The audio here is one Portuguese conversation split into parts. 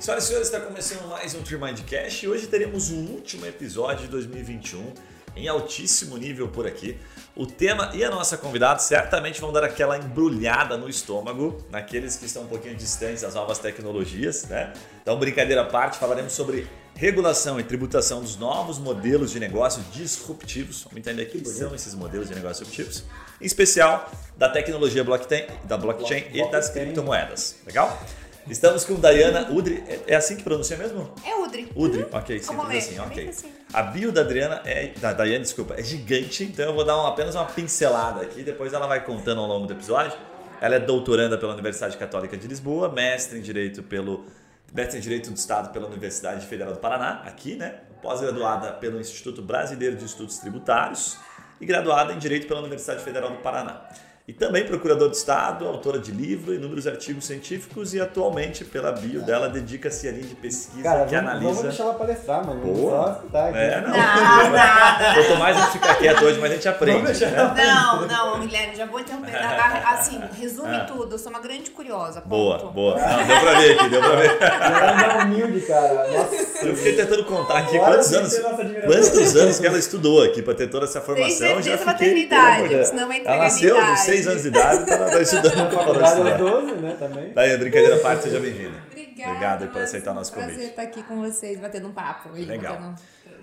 Senhoras e senhores, está começando mais um Trimind Cash e hoje teremos o último episódio de 2021 em altíssimo nível por aqui. O tema e a nossa convidada certamente vão dar aquela embrulhada no estômago naqueles que estão um pouquinho distantes das novas tecnologias, né? Então, brincadeira à parte, falaremos sobre regulação e tributação dos novos modelos de negócio disruptivos. Vamos entender o que são esses modelos de negócio disruptivos, em especial da tecnologia blockchain, da blockchain e das criptomoedas. Legal? Estamos com Dayana Udri. É- É assim que pronuncia mesmo? É Udri. Udri, Uhum. ok, Como simples ler, assim, é ok. bem assim. A bio da Adriana é. Da Dayane, desculpa, é gigante, então eu vou dar uma- apenas uma pincelada aqui, depois ela vai contando ao longo do episódio. Ela é doutoranda pela Universidade Católica de Lisboa, mestre em Direito pelo. Mestre em Direito do Estado pela Universidade Federal do Paraná, aqui, né? Pós-graduada pelo Instituto Brasileiro de Estudos Tributários e graduada em Direito pela Universidade Federal do Paraná e também procurador de Estado, autora de livro, inúmeros artigos científicos e atualmente, pela bio dela, dedica-se à linha de pesquisa Cara, que vamos, analisa. Vamos deixar ela palestrar, mano. Boa. Só aqui. É, não. não. Quanto mais a gente ficar quieto hoje, mais a gente aprende. Né? Não, não, Guilherme, já vou interromper. Assim, resume ah. tudo. Eu sou uma grande curiosa. Ponto. Boa, boa. Não, deu pra ver aqui, deu pra ver. Ela é humilde, cara. Nossa. Eu fiquei tentando contar aqui quantos anos, quantos anos que ela estudou aqui pra ter toda essa formação. Tem certeza já fiquei, maternidade, senão é Ela nasceu 16 anos de idade, tá, tá estudando na faculdade. Na 12, né, também. Tá Daí, brincadeira à parte, seja bem-vinda. Obrigada. Obrigado por aceitar nosso convite. Prazer estar aqui com vocês, batendo um papo. Aí, Legal.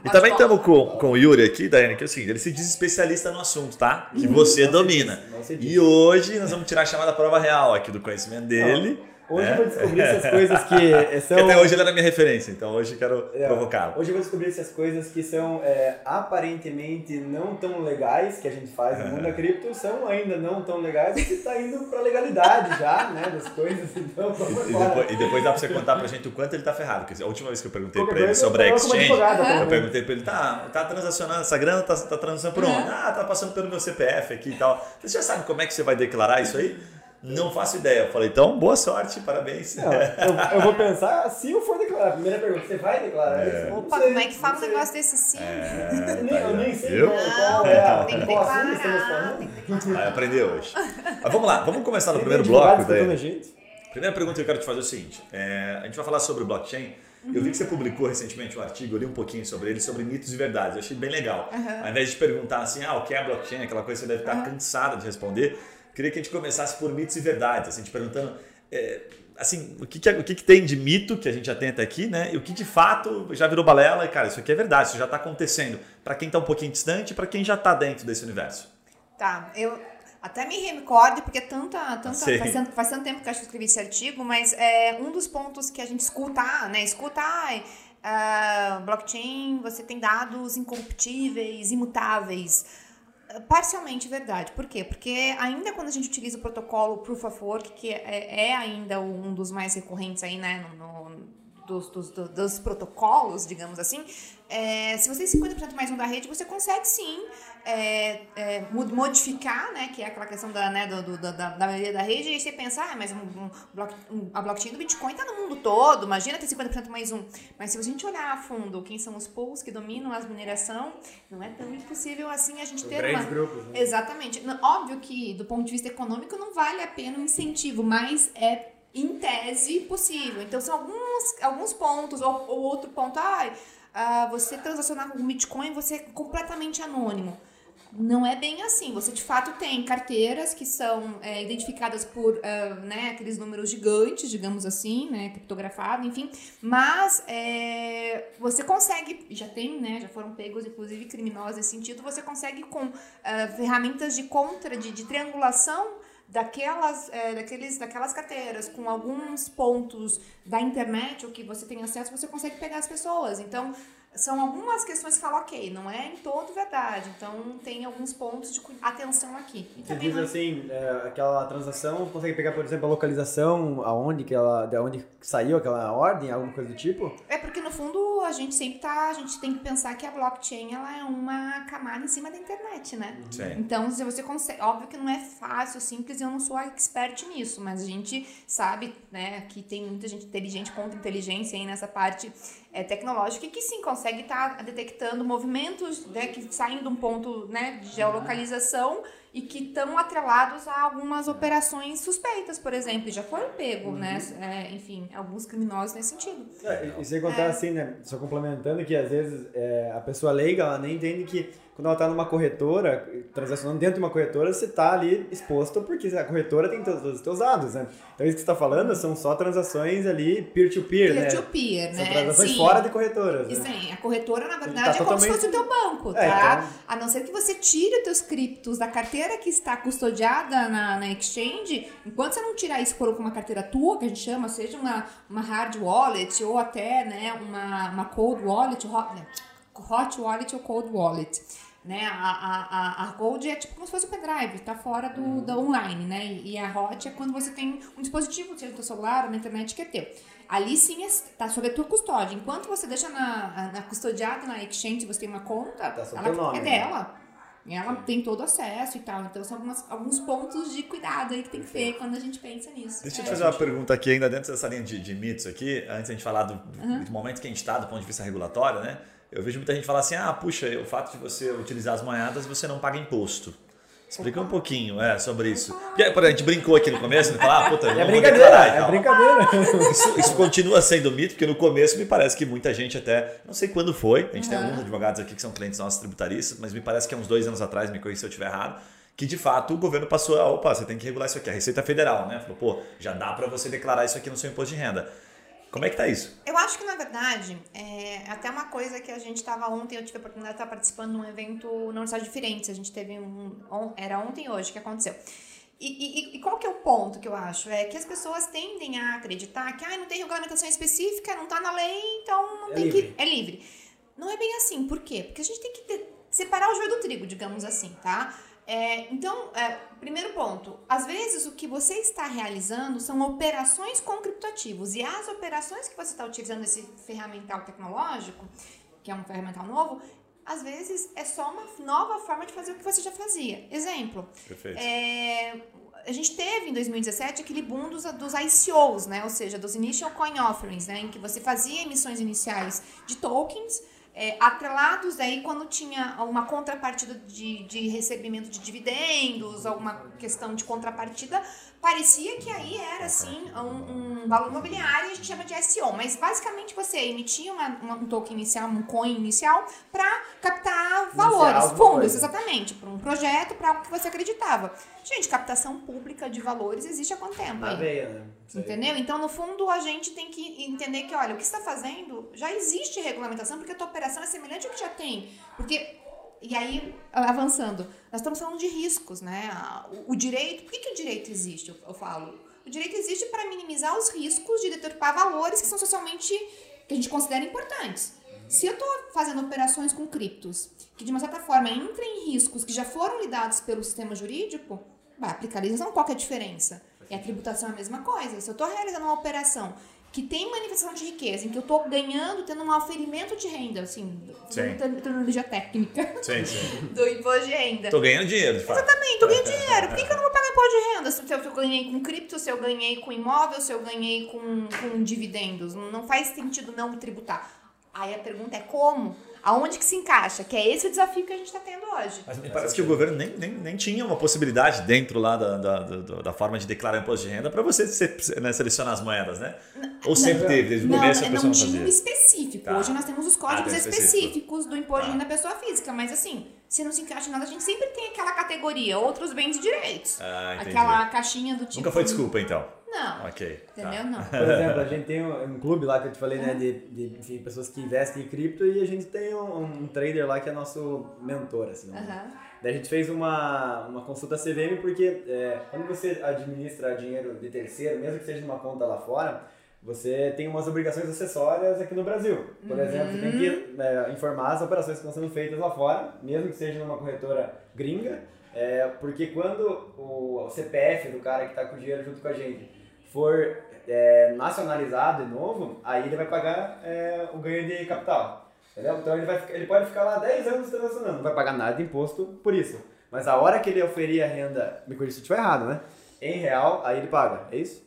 E também estamos com, com o Yuri aqui, Daiane, que é o seguinte, ele se diz especialista no assunto, tá? Que você domina. E hoje nós vamos tirar a chamada prova real aqui do conhecimento dele. Hoje né? eu vou descobrir essas coisas que eh, são. Porque até hoje ele era minha referência, então hoje eu quero É, provocá-lo. Hoje eu vou descobrir essas coisas que são é, aparentemente não tão legais que a gente faz no mundo da cripto, são ainda não tão legais porque tá indo pra legalidade já, né, das coisas. Então vamos E embora. depois, e depois dá pra você contar pra gente o quanto ele tá ferrado. Porque a última vez que eu perguntei pra ele sobre a eu exchange, advogada, eu também. perguntei pra ele, tá, tá transacionando essa grana, tá, tá transacionando por onde? Ah, tá passando pelo meu CPF aqui e tal. Você já sabe como é que você vai declarar isso aí? Não faço ideia. Eu falei, então, boa sorte, parabéns. Não, eu, eu vou pensar se eu for declarar. Primeira pergunta, você vai declarar É. isso? Opa, sei, como é que fala não um sei. negócio desse sim? É, Eu nem, tá eu nem sei Viu? qual, Não, é a tem que declarar, falando. tem que declarar. Vai aprender hoje. Mas vamos lá, vamos começar no Tem primeiro bloco. Daí. Primeira pergunta que eu quero te fazer é o seguinte: é, a gente vai falar sobre o blockchain. Eu vi que você publicou recentemente um artigo, eu li um pouquinho sobre ele, sobre mitos e verdades. Eu achei bem legal. Ao invés de perguntar assim, ah, o que é blockchain, aquela coisa que você deve estar cansada de responder, queria que a gente começasse por mitos e verdades, assim, te perguntando. é, assim, o que, que, é- o que, que tem de mito que a gente já tenta aqui, né? E o que de fato já virou balela e, cara, isso aqui é verdade, isso já está acontecendo. Para quem está um pouquinho distante e para quem já está dentro desse universo. Tá, eu até me recordo, porque é tanta, tanta faz, tanto, faz tanto tempo que eu acho que eu escrevi esse artigo, mas é um dos pontos que a gente escuta, ah, né? Escuta, ai, ah, blockchain, você tem dados incorruptíveis, imutáveis. Parcialmente verdade. Por quê? Porque ainda quando a gente utiliza o protocolo Proof of Work, que é, é ainda um dos mais recorrentes aí, né, no, no- dos, dos, do- dos protocolos, digamos assim, é, se você tem 50% mais um da rede, você consegue sim é, é, mo- modificar, né, que é aquela questão da, né, do, do- da, da, maioria da rede, e você pensa, ah, mas um, um um- a blockchain do Bitcoin tá no mundo todo, imagina ter 50% mais um. Mas se a gente olhar a fundo quem são os pools que dominam as mineração, não é tão impossível assim a gente ter Grandes uma... grupos, né? Exatamente. Óbvio que, do ponto de vista econômico, não vale a pena o incentivo, mas é, em tese, possível. Então, são alguns, alguns pontos, ou, ou outro ponto, ah, ah, você transacionar com Bitcoin, você é completamente anônimo. Não é bem assim. Você, de fato, tem carteiras que são é, identificadas por ah, né, aqueles números gigantes, digamos assim, né, criptografado, enfim. Mas é, você consegue, já tem, né, já foram pegos, inclusive, criminosos nesse sentido, você consegue com ah, ferramentas de contra, de, de triangulação daquelas, é, daqueles, daquelas carteiras, com alguns pontos da internet ou que você tem acesso, você consegue pegar as pessoas. Então, são algumas questões que falam, ok, não é em todo verdade. Então, tem alguns pontos de atenção aqui. E Você diz não- assim, é, aquela transação, consegue pegar, por exemplo, a localização, aonde que ela, de onde saiu aquela ordem, alguma coisa do tipo? É porque, no fundo, a gente sempre tá. A gente tem que pensar que a blockchain ela é uma camada em cima da internet, né? Sim. Então, se você consegue. Óbvio que não é fácil, simples, eu não sou expert nisso, mas a gente sabe, né, que tem muita gente inteligente contra inteligência aí nessa parte é, tecnológica e que sim consegue estar detectando movimentos né, que saem de um ponto né, de geolocalização e que estão atrelados a algumas operações suspeitas, por exemplo, e já foram pego, né? É, enfim, alguns criminosos nesse sentido. É, e sem contar assim, né? Só complementando que às vezes é, a pessoa leiga ela nem entende que quando ela está numa corretora, transacionando dentro de uma corretora, você está ali exposto porque a corretora tem todos os seus dados, né? Então isso que você está falando são só transações ali peer-to-peer, Peer né? to peer, São né? transações Sim. fora de corretoras, Isso né? aí, a corretora, na Tá verdade, é como se totalmente- fosse o teu banco, tá? É, então- A não ser que você tire os teus criptos da carteira que está custodiada na, na exchange, enquanto você não tirar isso por uma carteira tua, que a gente chama, seja uma, uma hard wallet ou até né, uma, uma cold wallet, hot, né, hot wallet ou cold wallet. Né? A, a, a, a Gold é tipo como se fosse o pendrive, tá fora do, da online, né? E e a Hot é quando você tem um dispositivo, seja no teu celular ou na internet, que é teu. Ali sim é- tá sob a tua custódia. Enquanto você deixa na, na custodiada na exchange, você tem uma conta, Tá ela nome, é né? dela. E ela tem todo acesso e tal. Então são algumas, alguns pontos de cuidado aí que tem que ter quando a gente pensa nisso. Deixa eu É. te fazer uma pergunta aqui, ainda dentro dessa linha de, de mitos aqui, antes da gente falar do, do momento que a gente está do ponto de vista regulatório, né? Eu vejo muita gente falar assim, ah, puxa, o fato de você utilizar as moedas, você não paga imposto. Explica um pouquinho é, sobre isso. Porque, por exemplo, a gente brincou aqui no começo, né? Falar, ah, puta, É brincadeira, é brincadeira. Isso, isso continua sendo mito, porque no começo me parece que muita gente até, não sei quando foi, a gente tem alguns advogados aqui que são clientes nossos tributaristas, mas me parece que há uns dois anos atrás, me corrija se eu estiver errado, que de fato o governo passou a, opa, você tem que regular isso aqui, a Receita Federal, né? Falou, pô, já dá para você declarar isso aqui no seu imposto de renda. Como é que tá isso? Eu acho que, na verdade, é até uma coisa que a gente estava ontem, eu tive a oportunidade de estar participando de um evento na Universidade de Firenze. A gente teve um. Era ontem e hoje que aconteceu. E, e- e qual que é o ponto que eu acho? É que as pessoas tendem a acreditar que ah, não tem regulamentação específica, não tá na lei, então não É tem livre. que. É livre. Não é bem assim. Por quê? Porque a gente tem que ter- separar o joio do trigo, digamos assim, tá? É, então, é, primeiro ponto, às vezes o que você está realizando são operações com criptoativos e as operações que você está utilizando esse ferramental tecnológico, que é um ferramental novo, às vezes é só uma nova forma de fazer o que você já fazia. Exemplo, Perfeito. é, a gente teve em 2017 aquele boom dos, dos ICOs, né? Ou seja, dos Initial Coin Offerings, né? Em que você fazia emissões iniciais de tokens é, atrelados aí quando tinha uma contrapartida de, de recebimento de dividendos, alguma questão de contrapartida, parecia que aí era assim um, um valor imobiliário, a gente chama de SO, mas basicamente você emitia uma, uma- um token inicial, um coin inicial, para captar valores, fundos, coisa. exatamente, para um projeto, para algo que você acreditava. Gente, captação pública de valores existe há quanto tempo? Na veia, né? Entendeu? Então, no fundo, a gente tem que entender que, olha, o que você está fazendo já existe regulamentação, porque a tua operação é semelhante ao que já tem. Porque, e aí, avançando, nós estamos falando de riscos, né? O, o direito, por que, que o direito existe, eu, eu falo? O direito existe para minimizar os riscos de deturpar valores que são socialmente, que a gente considera importantes. Se eu estou fazendo operações com criptos, que de uma certa forma entram em riscos que já foram lidados pelo sistema jurídico, vai aplicar a legislação, qual que é a diferença? E a tributação é a mesma coisa. Se eu estou realizando uma operação que tem manifestação de riqueza, em que eu estou ganhando, tendo um aferimento de renda, assim, Sim. terminologia técnica Sim, sim. do imposto de renda. Tô ganhando dinheiro, de fato. Exatamente, eu ganhei dinheiro. Por que, que eu não vou pagar imposto de renda? Se eu, se eu ganhei com cripto, se eu ganhei com imóvel, se eu ganhei com, com dividendos. Não faz sentido não tributar. Aí a pergunta é como? Aonde que se encaixa? Que é esse o desafio que a gente está tendo hoje. Mas me parece que o governo nem, nem, nem tinha uma possibilidade dentro lá da, da, da, da forma de declarar imposto de renda para você né, selecionar as moedas, né? Ou sempre não. teve, desde o Não, começo a não, pessoa não tinha um específico. Tá. Hoje nós temos os códigos Ah, tem específico. específicos do imposto de Tá. renda da pessoa física. Mas assim, se não se encaixa em nada, a gente sempre tem aquela categoria, outros bens e direitos. Ah, aquela caixinha do tipo. Nunca foi desculpa, então. Não. Ok. tá. Entendeu? Não. Por exemplo, a gente tem um, um clube lá que eu te falei, né, de, de enfim, pessoas que investem em cripto e a gente tem um, um trader lá que é nosso mentor, assim. né? Daí a gente fez uma, uma consulta CVM porque é, quando você administra dinheiro de terceiro, mesmo que seja numa conta lá fora, você tem umas obrigações acessórias aqui no Brasil. Por exemplo, você tem que é, informar as operações que estão sendo feitas lá fora, mesmo que seja numa corretora gringa, é, porque quando o, o CPF do cara que está com o dinheiro junto com a gente for é, nacionalizado de novo, aí ele vai pagar é, o ganho de capital. Entendeu? Então ele, vai, ele pode ficar lá 10 anos transacionando, não vai pagar nada de imposto por isso. Mas a hora que ele oferir a renda, me corrija se eu estiver errado, né? Em real, aí ele paga, é isso?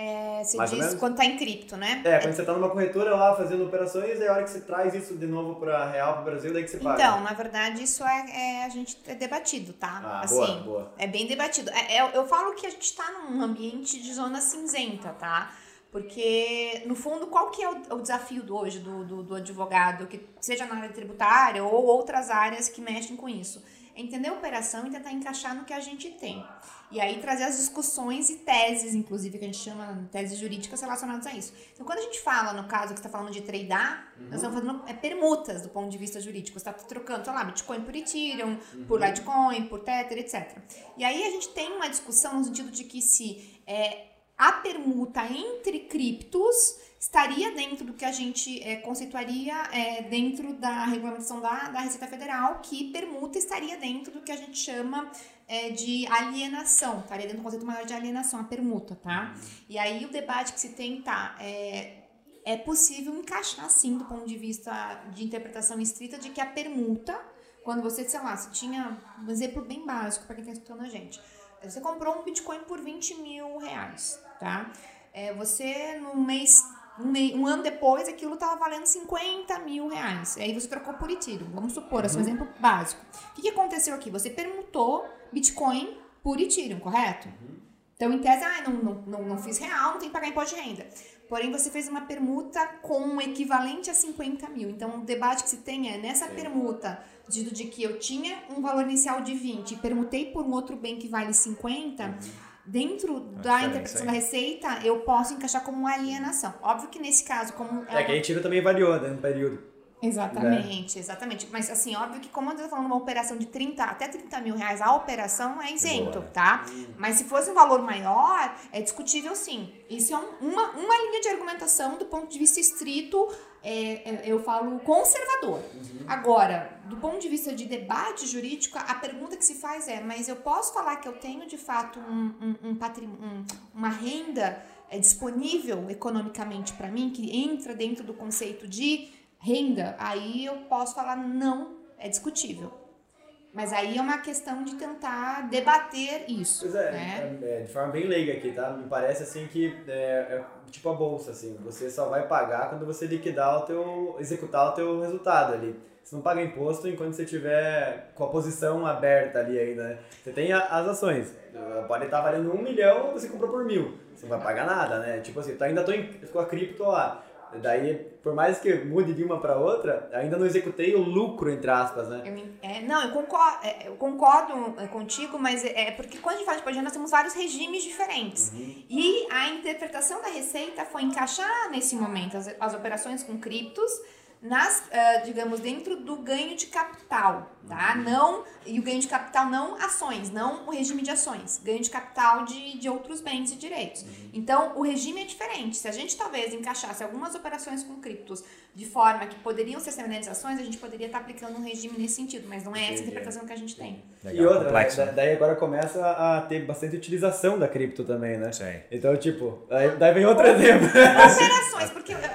É, você Mais diz quando tá em cripto, né? É, quando você tá numa corretora lá fazendo operações, aí a hora que você traz isso de novo pra real, pro Brasil, daí que você paga. Então, na verdade, isso é, é- a gente é debatido, tá? Ah, assim, boa, boa. É bem debatido. É- é- eu falo que a gente está num ambiente de zona cinzenta, tá? Porque, no fundo, qual que é o, o desafio do hoje do, do, do advogado, que seja na área tributária ou outras áreas que mexem com isso? Entender a operação e tentar encaixar no que a gente tem. E aí trazer as discussões e teses, inclusive, que a gente chama teses jurídicas relacionadas a isso. Então, quando a gente fala, no caso que está falando de tradear, nós estamos fazendo é, permutas do ponto de vista jurídico. Você está trocando, sei lá, Bitcoin por Ethereum, por Litecoin, por Tether, etc. E aí a gente tem uma discussão no sentido de que se é, a permuta entre criptos estaria dentro do que a gente é, conceituaria é, dentro da regulamentação da, da Receita Federal, que permuta estaria dentro do que a gente chama é, de alienação, estaria dentro do conceito maior de alienação, a permuta, tá? E aí o debate que se tem tá, é, é possível encaixar sim do ponto de vista de interpretação estrita de que a permuta, quando você, sei lá, você tinha um exemplo bem básico para quem está escutando a gente. Você comprou um Bitcoin por 20 mil reais, tá? É, você, no mês, um, ano depois, aquilo estava valendo 50 mil reais. Aí você trocou por Ethereum. Vamos supor, esse é um exemplo básico. O que, que aconteceu aqui? Você permutou Bitcoin por Ethereum, correto? Então, em tese, ah, não, não, não, não fiz real, não tem que pagar imposto de renda. Porém, você fez uma permuta com um equivalente a 50 mil. Então, o debate que se tem é, nessa permuta, de, de que eu tinha um valor inicial de 20 e permutei por um outro bem que vale 50, dentro da diferença interpretação da receita, eu posso encaixar como uma alienação. Óbvio que nesse caso, como... É que a Retiro também variou, né, no período. Exatamente, exatamente. Mas assim, óbvio que como eu tô falando uma operação de 30 até 30 mil reais, a operação é isento, Boa. tá? Mas se fosse um valor maior, é discutível sim. Isso é um- uma, uma linha de argumentação do ponto de vista estrito, é, é, eu falo conservador. Agora, do ponto de vista de debate jurídico, a pergunta que se faz é, mas eu posso falar que eu tenho de fato um, um, um um- uma renda é, disponível economicamente para mim, que entra dentro do conceito de renda, aí eu posso falar não, é discutível. Mas aí é uma questão de tentar debater isso, Pois é, né? é, é, de forma bem leiga aqui, tá? Me parece assim que é, é tipo a bolsa, assim, você só vai pagar quando você liquidar o teu, executar o teu resultado ali. Você não paga imposto enquanto você tiver com a posição aberta ali ainda, né? Você tem a- as ações, eh, pode estar valendo um milhão, você comprou por mil. Você não vai pagar nada, né? Tipo assim, eu ainda tô em, com a cripto lá. Daí, por mais que mude de uma para outra, ainda não executei o lucro, entre aspas, né? Eu é, não, eu concordo, é, eu concordo é, contigo, mas é é porque quando a gente fala de renda, nós temos vários regimes diferentes. E a interpretação da receita foi encaixar nesse momento as, as operações com criptos nas, ah, digamos, dentro do ganho de capital, tá? Não, e o ganho de capital não ações, não o regime de ações, ganho de capital de, de outros bens e direitos. Então, o regime é diferente. Se a gente talvez encaixasse algumas operações com criptos de forma que poderiam ser semelhantes a ações, a gente poderia estar aplicando um regime nesse sentido, mas não é essa a interpretação que a gente tem. e outra, complexo, né? Da- daí agora começa a ter bastante utilização da cripto também, né? Sim. Então, tipo, aí, daí vem outro exemplo. Operações, porque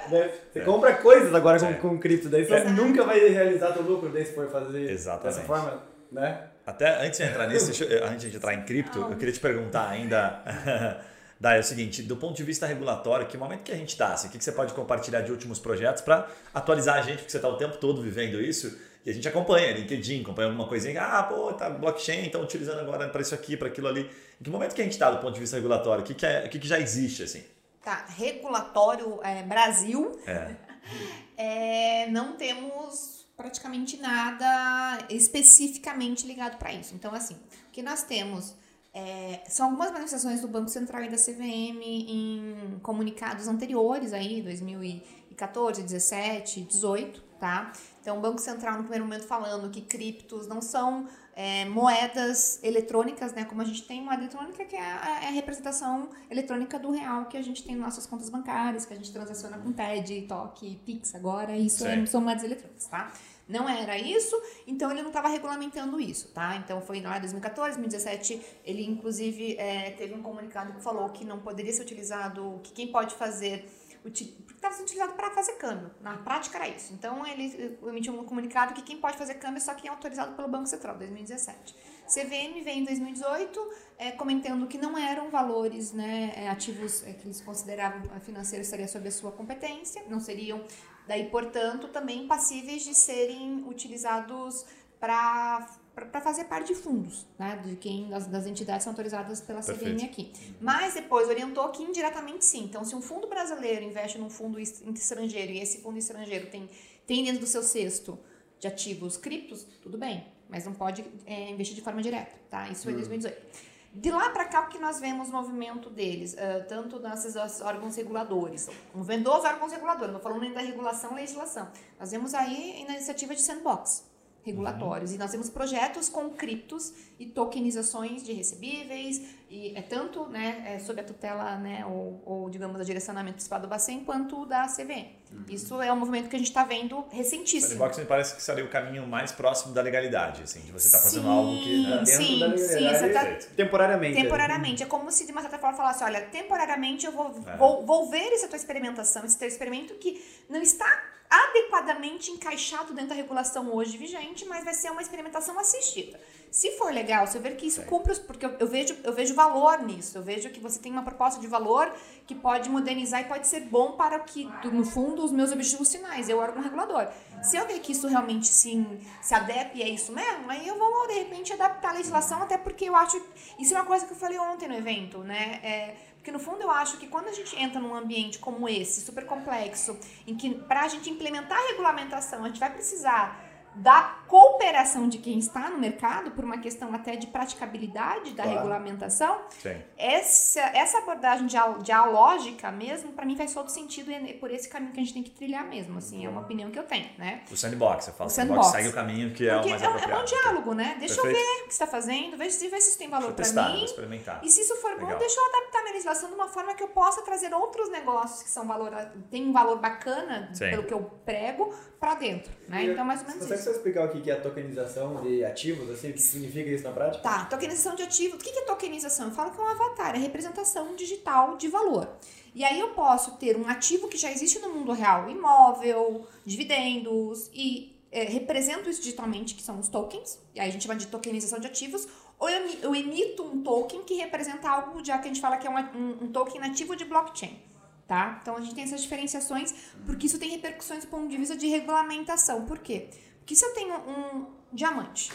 Você compra coisas agora Sim. com, com cripto, daí você Exato. nunca vai realizar teu lucro daí se for fazer Exatamente. dessa forma, né? Até antes de entrar nisso, deixa eu- antes de entrar em cripto, eu queria te perguntar ainda. Dai, é o seguinte, do ponto de vista regulatório, que momento que a gente está? Assim, o que que você pode compartilhar de últimos projetos para atualizar a gente, porque você está o tempo todo vivendo isso e a gente acompanha, LinkedIn, acompanha alguma coisinha, ah, pô, tá blockchain, estão utilizando agora para isso aqui, para aquilo ali. Em que momento que a gente está do ponto de vista regulatório? O que, que, é, o que, que já existe, assim? tá, regulatório é, Brasil, É. é, não temos praticamente nada especificamente ligado para isso. Então, assim, o que nós temos é, são algumas manifestações do Banco Central e da CVM em comunicados anteriores aí, 2014, 17, 18, tá? Então, o Banco Central, no primeiro momento, falando que criptos não são é, moedas eletrônicas, né? Como a gente tem moeda eletrônica, que é a, é a representação eletrônica do real que a gente tem nas nossas contas bancárias, que a gente transaciona com TED, TOC, Pix agora, isso é- são moedas eletrônicas, tá? Não era isso, então ele não estava regulamentando isso, tá? Então foi lá em 2014, 2017, ele inclusive é, teve um comunicado que falou que não poderia ser utilizado, que quem pode fazer porque estava sendo utilizado para fazer câmbio. Na prática era isso. Então ele emitiu um comunicado que quem pode fazer câmbio é só quem é autorizado pelo Banco Central, 2017. CVM vem em 2018 é, comentando que não eram valores né, é, ativos é, que eles consideravam financeiros estaria sob a sua competência, não seriam, daí, portanto, também passíveis de serem utilizados para para fazer parte de fundos, né, de quem das, das entidades são autorizadas pela CVM aqui. Mas depois orientou que indiretamente sim. Então, se um fundo brasileiro investe num fundo estrangeiro e esse fundo estrangeiro tem, tem dentro do seu cesto de ativos criptos, tudo bem, mas não pode é, investir de forma direta, tá? Isso foi em 2018. Hum. De lá para cá, o que nós vemos o movimento deles, uh, tanto nesses órgãos reguladores, movendo os órgãos reguladores, não falando nem da regulação legislação. Nós vemos aí a iniciativa de sandbox regulatórios. Uhum. E nós temos projetos com criptos e tokenizações de recebíveis, e é tanto né, é sob a tutela, né, ou, ou digamos, a direcionamento principal do Bacen, quanto da CVM. Uhum. Isso é um movimento que a gente está vendo recentíssimo. Sandbox me parece que seria o caminho mais próximo da legalidade, assim, de você estar tá fazendo algo que né, dentro sim, da legalidade. Sim, tá, temporariamente. Temporariamente. É como se de uma certa forma falasse, olha, temporariamente eu vou, é. vou, vou ver essa tua experimentação, esse teu experimento que não está adequadamente encaixado dentro da regulação hoje vigente, mas vai ser uma experimentação assistida. Se for legal, se eu ver que isso cumpre, porque eu, eu, vejo, eu vejo valor nisso, eu vejo que você tem uma proposta de valor que pode modernizar e pode ser bom para que, no fundo, os meus objetivos finais, eu órgão regulador. Se eu ver que isso realmente sim, se adepe a isso mesmo, aí eu vou, de repente, adaptar a legislação, até porque eu acho. Isso é uma coisa que eu falei ontem no evento, né? É, porque no fundo eu acho que quando a gente entra num ambiente como esse, super complexo, em que para a gente implementar a regulamentação, a gente vai precisar da cooperação de quem está no mercado, por uma questão até de praticabilidade da claro. regulamentação, Sim. Essa, essa abordagem dialógica mesmo, para mim faz todo sentido e é por esse caminho que a gente tem que trilhar mesmo, assim, é uma opinião que eu tenho, né? O sandbox, você fala, o sandbox, segue o caminho que é Porque o mais é, apropriado. É um diálogo, né? Deixa Perfeito. eu ver o que você está fazendo, ver se, ver se isso tem valor para mim. experimentar. E se isso for Legal. bom, deixa eu adaptar a minha legislação de uma forma que eu possa trazer outros negócios que são valor, tem um valor bacana, Sim. pelo que eu prego, para dentro, né? E então, mais ou menos você isso. Você explicar o que é tokenização de ativos, assim, o que significa isso na prática? Tá, tokenização de ativos. O que é tokenização? Eu falo que é um avatar, é representação digital de valor. E aí eu posso ter um ativo que já existe no mundo real, imóvel, dividendos, e é, represento isso digitalmente, que são os tokens, e aí a gente chama de tokenização de ativos, ou eu, eu emito um token que representa algo, já que a gente fala que é um, um, um token nativo de blockchain tá? Então a gente tem essas diferenciações porque isso tem repercussões do ponto de vista de regulamentação. Por quê? Porque se eu tenho um diamante,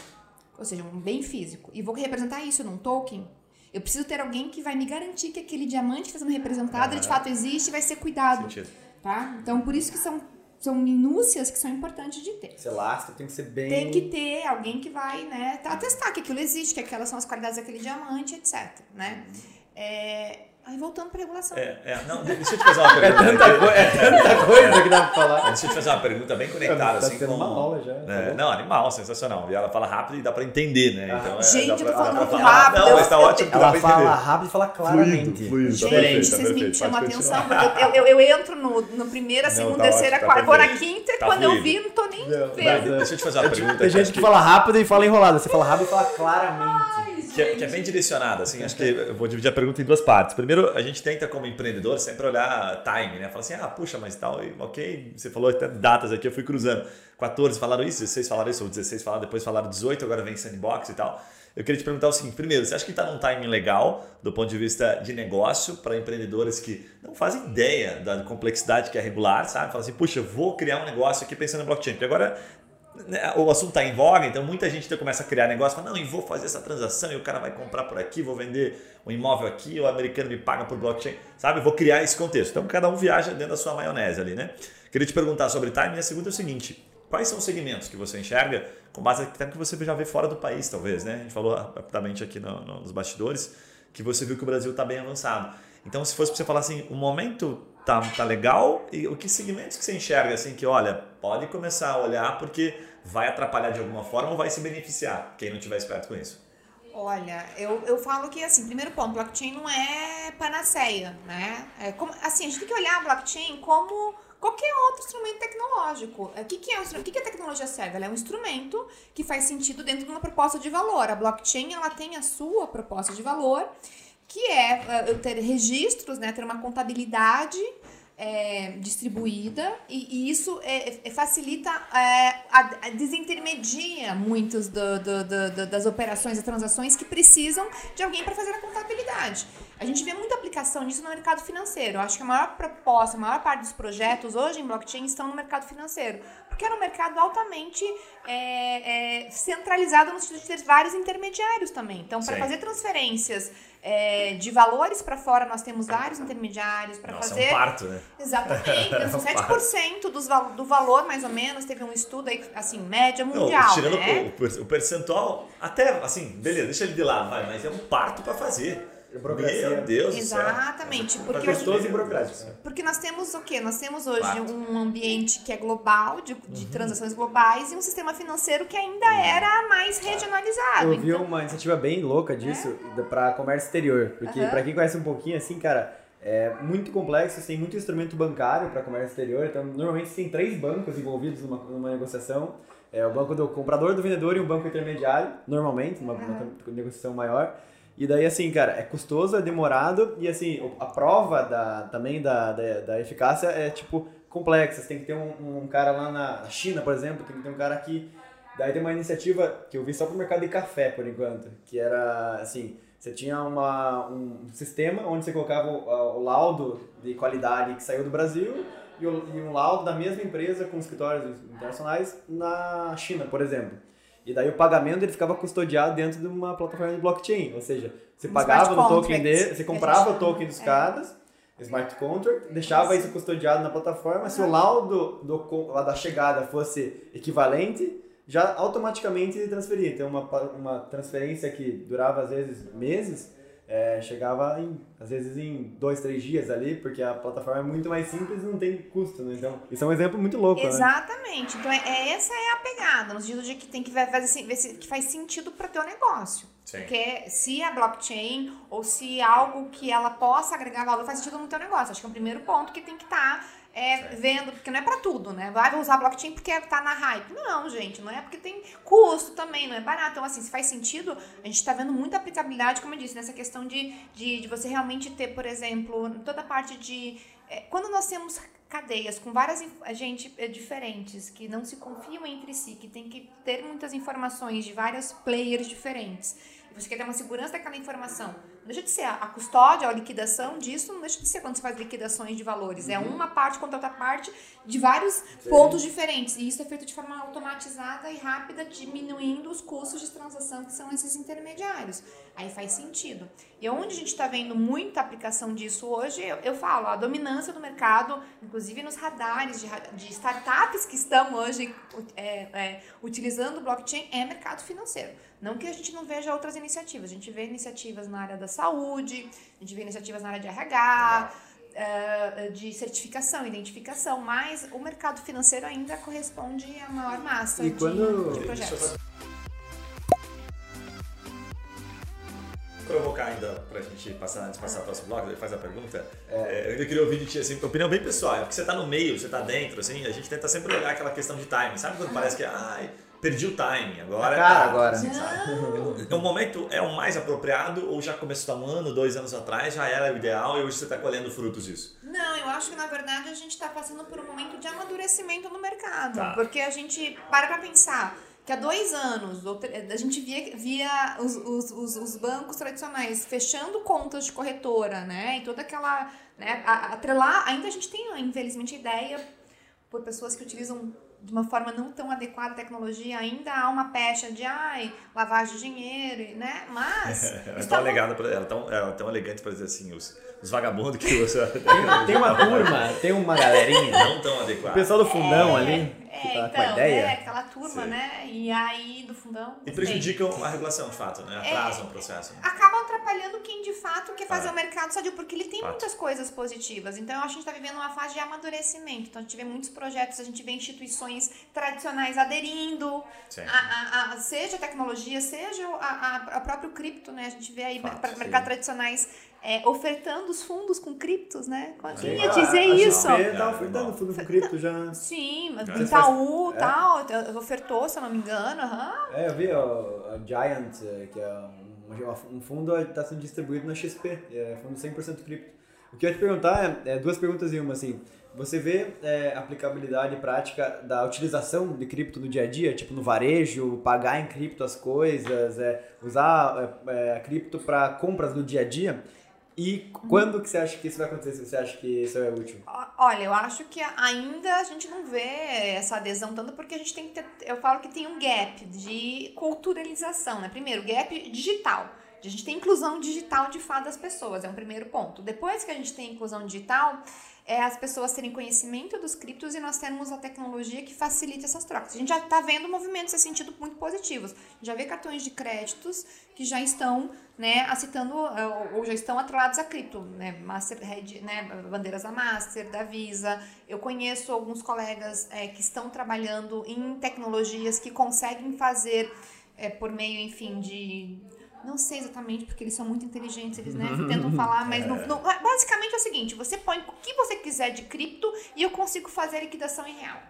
ou seja, um bem físico, e vou representar isso num token, eu preciso ter alguém que vai me garantir que aquele diamante que está sendo representado, ele de fato existe e vai ser cuidado. Sentido. Tá? Então, por isso que são, são minúcias que são importantes de ter. Esse elástico tem que ser bem... Tem que ter alguém que vai, né, atestar que aquilo existe, que aquelas são as qualidades daquele diamante, etc, né? É, Aí voltando para regulação. É, é, não, deixa eu te fazer uma é pergunta. é, tanta é tanta coisa que dá para falar. Deixa eu te fazer uma pergunta bem conectada. Tá assim, com, uma aula já. É, tá não, animal, sensacional. E ela fala rápido e dá para entender, né? Ah. Então, é, Gente, eu tô falando muito rápido. Não, mas tá ótimo ela fala rápido e fala claramente. Fluido, fluido, Gente, tá perfeito, vocês tá me chamam a atenção. Eu, eu, eu, entro no, no primeira, segunda, tá terceira, ótimo, quarta, tá na quinta, tá quando fluido. eu vi, não tô nem não, vendo. Deixa eu te fazer uma pergunta. Tem gente que fala rápido e fala enrolado. Você fala rápido e fala claramente. Que é, que é, bem direcionada, assim, acho que eu vou dividir a pergunta em duas partes. Primeiro, a gente tenta, como empreendedor, sempre olhar time, né? Fala assim, ah, puxa, mas tal, ok, você falou até datas aqui, eu fui cruzando. 14 falaram isso, 16 falaram isso, ou 16 falaram, depois falaram 18, agora vem sandbox e tal. Eu queria te perguntar o seguinte: primeiro, você acha que está num timing legal do ponto de vista de negócio para empreendedores que não fazem ideia da complexidade que é regular, sabe? Fala assim, puxa, vou criar um negócio aqui pensando em blockchain, porque agora o assunto está em voga, então muita gente começa a criar negócio, fala, não, e vou fazer essa transação e o cara vai comprar por aqui, vou vender um imóvel aqui, o americano me paga por blockchain, sabe? Vou criar esse contexto. Então cada um viaja dentro da sua maionese ali, né? Queria te perguntar sobre time e a segunda é o seguinte, quais são os segmentos que você enxerga com base até que você já vê fora do país, talvez, né? A gente falou rapidamente aqui no, no, nos bastidores que você viu que o Brasil está bem avançado. Então, se fosse para você falar assim, o momento tá, tá legal e o que segmentos que você enxerga assim que, olha, pode começar a olhar porque vai atrapalhar de alguma forma ou vai se beneficiar quem não tiver esperto com isso? Olha, eu, eu falo que, assim, primeiro ponto, blockchain não é panaceia, né? É como, assim, a gente tem que olhar a blockchain como qualquer outro instrumento tecnológico. O que, que, é, o que, que a tecnologia serve? Ela é um instrumento que faz sentido dentro de uma proposta de valor. A blockchain, ela tem a sua proposta de valor, que é, é eu ter registros, né? Ter uma contabilidade é, distribuída e, e isso é, é, facilita, a, a desintermedia muitas das operações e transações que precisam de alguém para fazer a contabilidade. A gente vê muita aplicação disso no mercado financeiro. Eu acho que a maior proposta, a maior parte dos projetos hoje em blockchain estão no mercado financeiro. Porque era um mercado altamente centralizado no sentido de ter vários intermediários também. Então, para fazer transferências é, de valores para fora, nós temos vários intermediários para fazer. É um parto, né? Exatamente. Então, 7% dos, do valor, mais ou menos, teve um estudo aí, assim, média mundial. Não, tirando né? o, o percentual, até assim, beleza, deixa ele de lado, vai, mas é um parto para fazer. Burocracia. Meu Deus Exatamente. do céu. Porque, gostoso e burocrático. porque nós temos o quê? Nós temos hoje Fato. um ambiente que é global, de, de Uhum. transações globais, e um sistema financeiro que ainda era mais regionalizado. Eu vi Então, uma iniciativa bem louca disso para comércio exterior. Porque, Aham. para quem conhece um pouquinho, assim, cara, é muito complexo, tem muito instrumento bancário para comércio exterior. Então, normalmente tem três bancos envolvidos numa, numa negociação. É o banco do comprador, do vendedor e um banco intermediário, normalmente, uma, uma negociação maior. E daí, assim, cara, é custoso, é demorado e, assim, a prova da, também da, da, da eficácia é, tipo, complexa. Você tem que ter um, um cara lá na China, por exemplo, tem que ter um cara aqui Daí tem uma iniciativa que eu vi só pro mercado de café, por enquanto, que era assim, você tinha uma, um sistema onde você colocava o, o laudo de qualidade que saiu do Brasil e, o- e um laudo da mesma empresa com escritórios internacionais na China, por exemplo. E daí o pagamento ele ficava custodiado dentro de uma plataforma de blockchain, ou seja, você Um pagava no token dele, você comprava gente o token dos chama. caras, smart contract, deixava isso custodiado na plataforma, se o laudo do, lá da chegada fosse equivalente, já automaticamente transferia. Então, uma, uma transferência que durava às vezes meses, é, chegava em, às vezes em dois, três dias ali, porque a plataforma é muito mais simples e não tem custo, né? Então, isso é um exemplo muito louco, né? Exatamente. Então, é, é- essa é a pegada, no sentido de que tem que ver, ver se- ver se que faz sentido para o teu negócio. Sim. Porque se a blockchain ou se algo que ela possa agregar valor faz sentido no teu negócio. Acho que é o primeiro ponto que tem que estar vendo, porque não é para tudo, né? Vai usar blockchain porque tá na hype. Não, gente, não é porque tem custo também, não é barato. Então, assim, se faz sentido, a gente tá vendo muita aplicabilidade, como eu disse, nessa questão de, de, de você realmente ter, por exemplo, toda a parte de. é, quando nós temos cadeias com várias gente é, diferentes que não se confiam entre si, que tem que ter muitas informações de vários players diferentes. Você quer ter uma segurança daquela informação. Não deixa de ser a, custódia, a liquidação disso, não deixa de ser quando você faz liquidações de valores. É uma parte contra outra parte de vários pontos diferentes. E isso é feito de forma automatizada e rápida, diminuindo os custos de transação que são esses intermediários. Aí faz sentido. E onde a gente está vendo muita aplicação disso hoje, eu, eu falo, a dominância do mercado, inclusive nos radares de, de startups que estão hoje é, é, utilizando o blockchain, é mercado financeiro. Não que a gente não veja outras iniciativas, a gente vê iniciativas na área da saúde, a gente vê iniciativas na área de RH, eh, de certificação, identificação, mas o mercado financeiro ainda corresponde à maior massa E de, quando- de projetos. provocar ainda pra gente passar antes de passar para o próximo bloco, ele faz a pergunta. É, eu ainda queria ouvir de ti, assim, opinião bem pessoal, é porque você tá no meio, você tá dentro, assim, a gente tenta sempre olhar aquela questão de timing. Sabe quando parece que, ai, perdi o timing, agora. Cara, tá, agora. assim, sabe? O momento é o mais apropriado ou já começou há um ano, dois anos atrás, já era o ideal e hoje você está colhendo frutos disso? Não, eu acho que na verdade a gente está passando por um momento de amadurecimento no mercado. Tá. Porque a gente para pra pensar que há dois anos a gente via, via os, os, os, os bancos tradicionais fechando contas de corretora, né? E toda aquela. Né, a- atrelar. Ainda a gente tem, infelizmente, a ideia por pessoas que utilizam de uma forma não tão adequada a tecnologia, ainda há uma pecha de ai, lavagem de dinheiro, né? Mas. Ela é tão tá pra- ela tão, ela é tão elegante para dizer assim, os, os vagabundos que você Tem uma turma, tem uma galerinha. não tão O adequados. pessoal do fundão ali, É, que tá então, com a ideia. é, aquela turma, Sim. né? E aí, do fundão. E prejudicam a regulação, de fato, né? É. Atrasam o processo. né? Acabam atrapalhando quem de fato quer fazer Ah. o mercado sadio, porque ele tem Fato. muitas coisas positivas. Então, eu acho que a gente está vivendo uma fase de amadurecimento. Então, a gente vê muitos projetos, a gente vê instituições tradicionais aderindo, a, a- a- seja a tecnologia, seja a, a, próprio cripto, né? A gente vê aí Fato, mercados tradicionais é, ofertando os fundos com criptos, né? Quem Sim. ia dizer a isso? XP É, tá ofertando fundo com cripto já. Sim, mas É. Itaú É. tal, ofertou, se eu não me engano. aham. É, eu vi ó, a Giant, eh, que é um, um fundo que está sendo distribuído na XP, é fundo 100% cripto. O que eu ia te perguntar é, é duas perguntas em uma, assim. Você vê é, aplicabilidade prática da utilização de cripto no dia a dia, tipo no varejo, pagar em cripto as coisas, é, usar é, é cripto para compras no dia a dia? E quando que você acha que isso vai acontecer? Você acha que isso é útil? Olha, eu acho que ainda a gente não vê essa adesão tanto porque a gente tem que ter, eu falo que tem um gap de culturalização, né? Primeiro, gap digital. A gente tem inclusão digital de fato das pessoas, é um primeiro ponto. Depois que a gente tem inclusão digital, é as pessoas terem conhecimento dos criptos e nós temos a tecnologia que facilita essas trocas. A gente já está vendo movimentos nesse sentido muito positivos. Já vê cartões de créditos que já estão né, aceitando eh, ou já estão atrelados a cripto, né, Master, né, bandeiras da Master, da Visa. Eu conheço alguns colegas é, que estão trabalhando em tecnologias que conseguem fazer é, por meio, enfim, de não sei exatamente, porque eles são muito inteligentes, eles né, tentam falar, mas no, no, basicamente é o seguinte: você põe o que você quiser de cripto e eu consigo fazer a liquidação em real.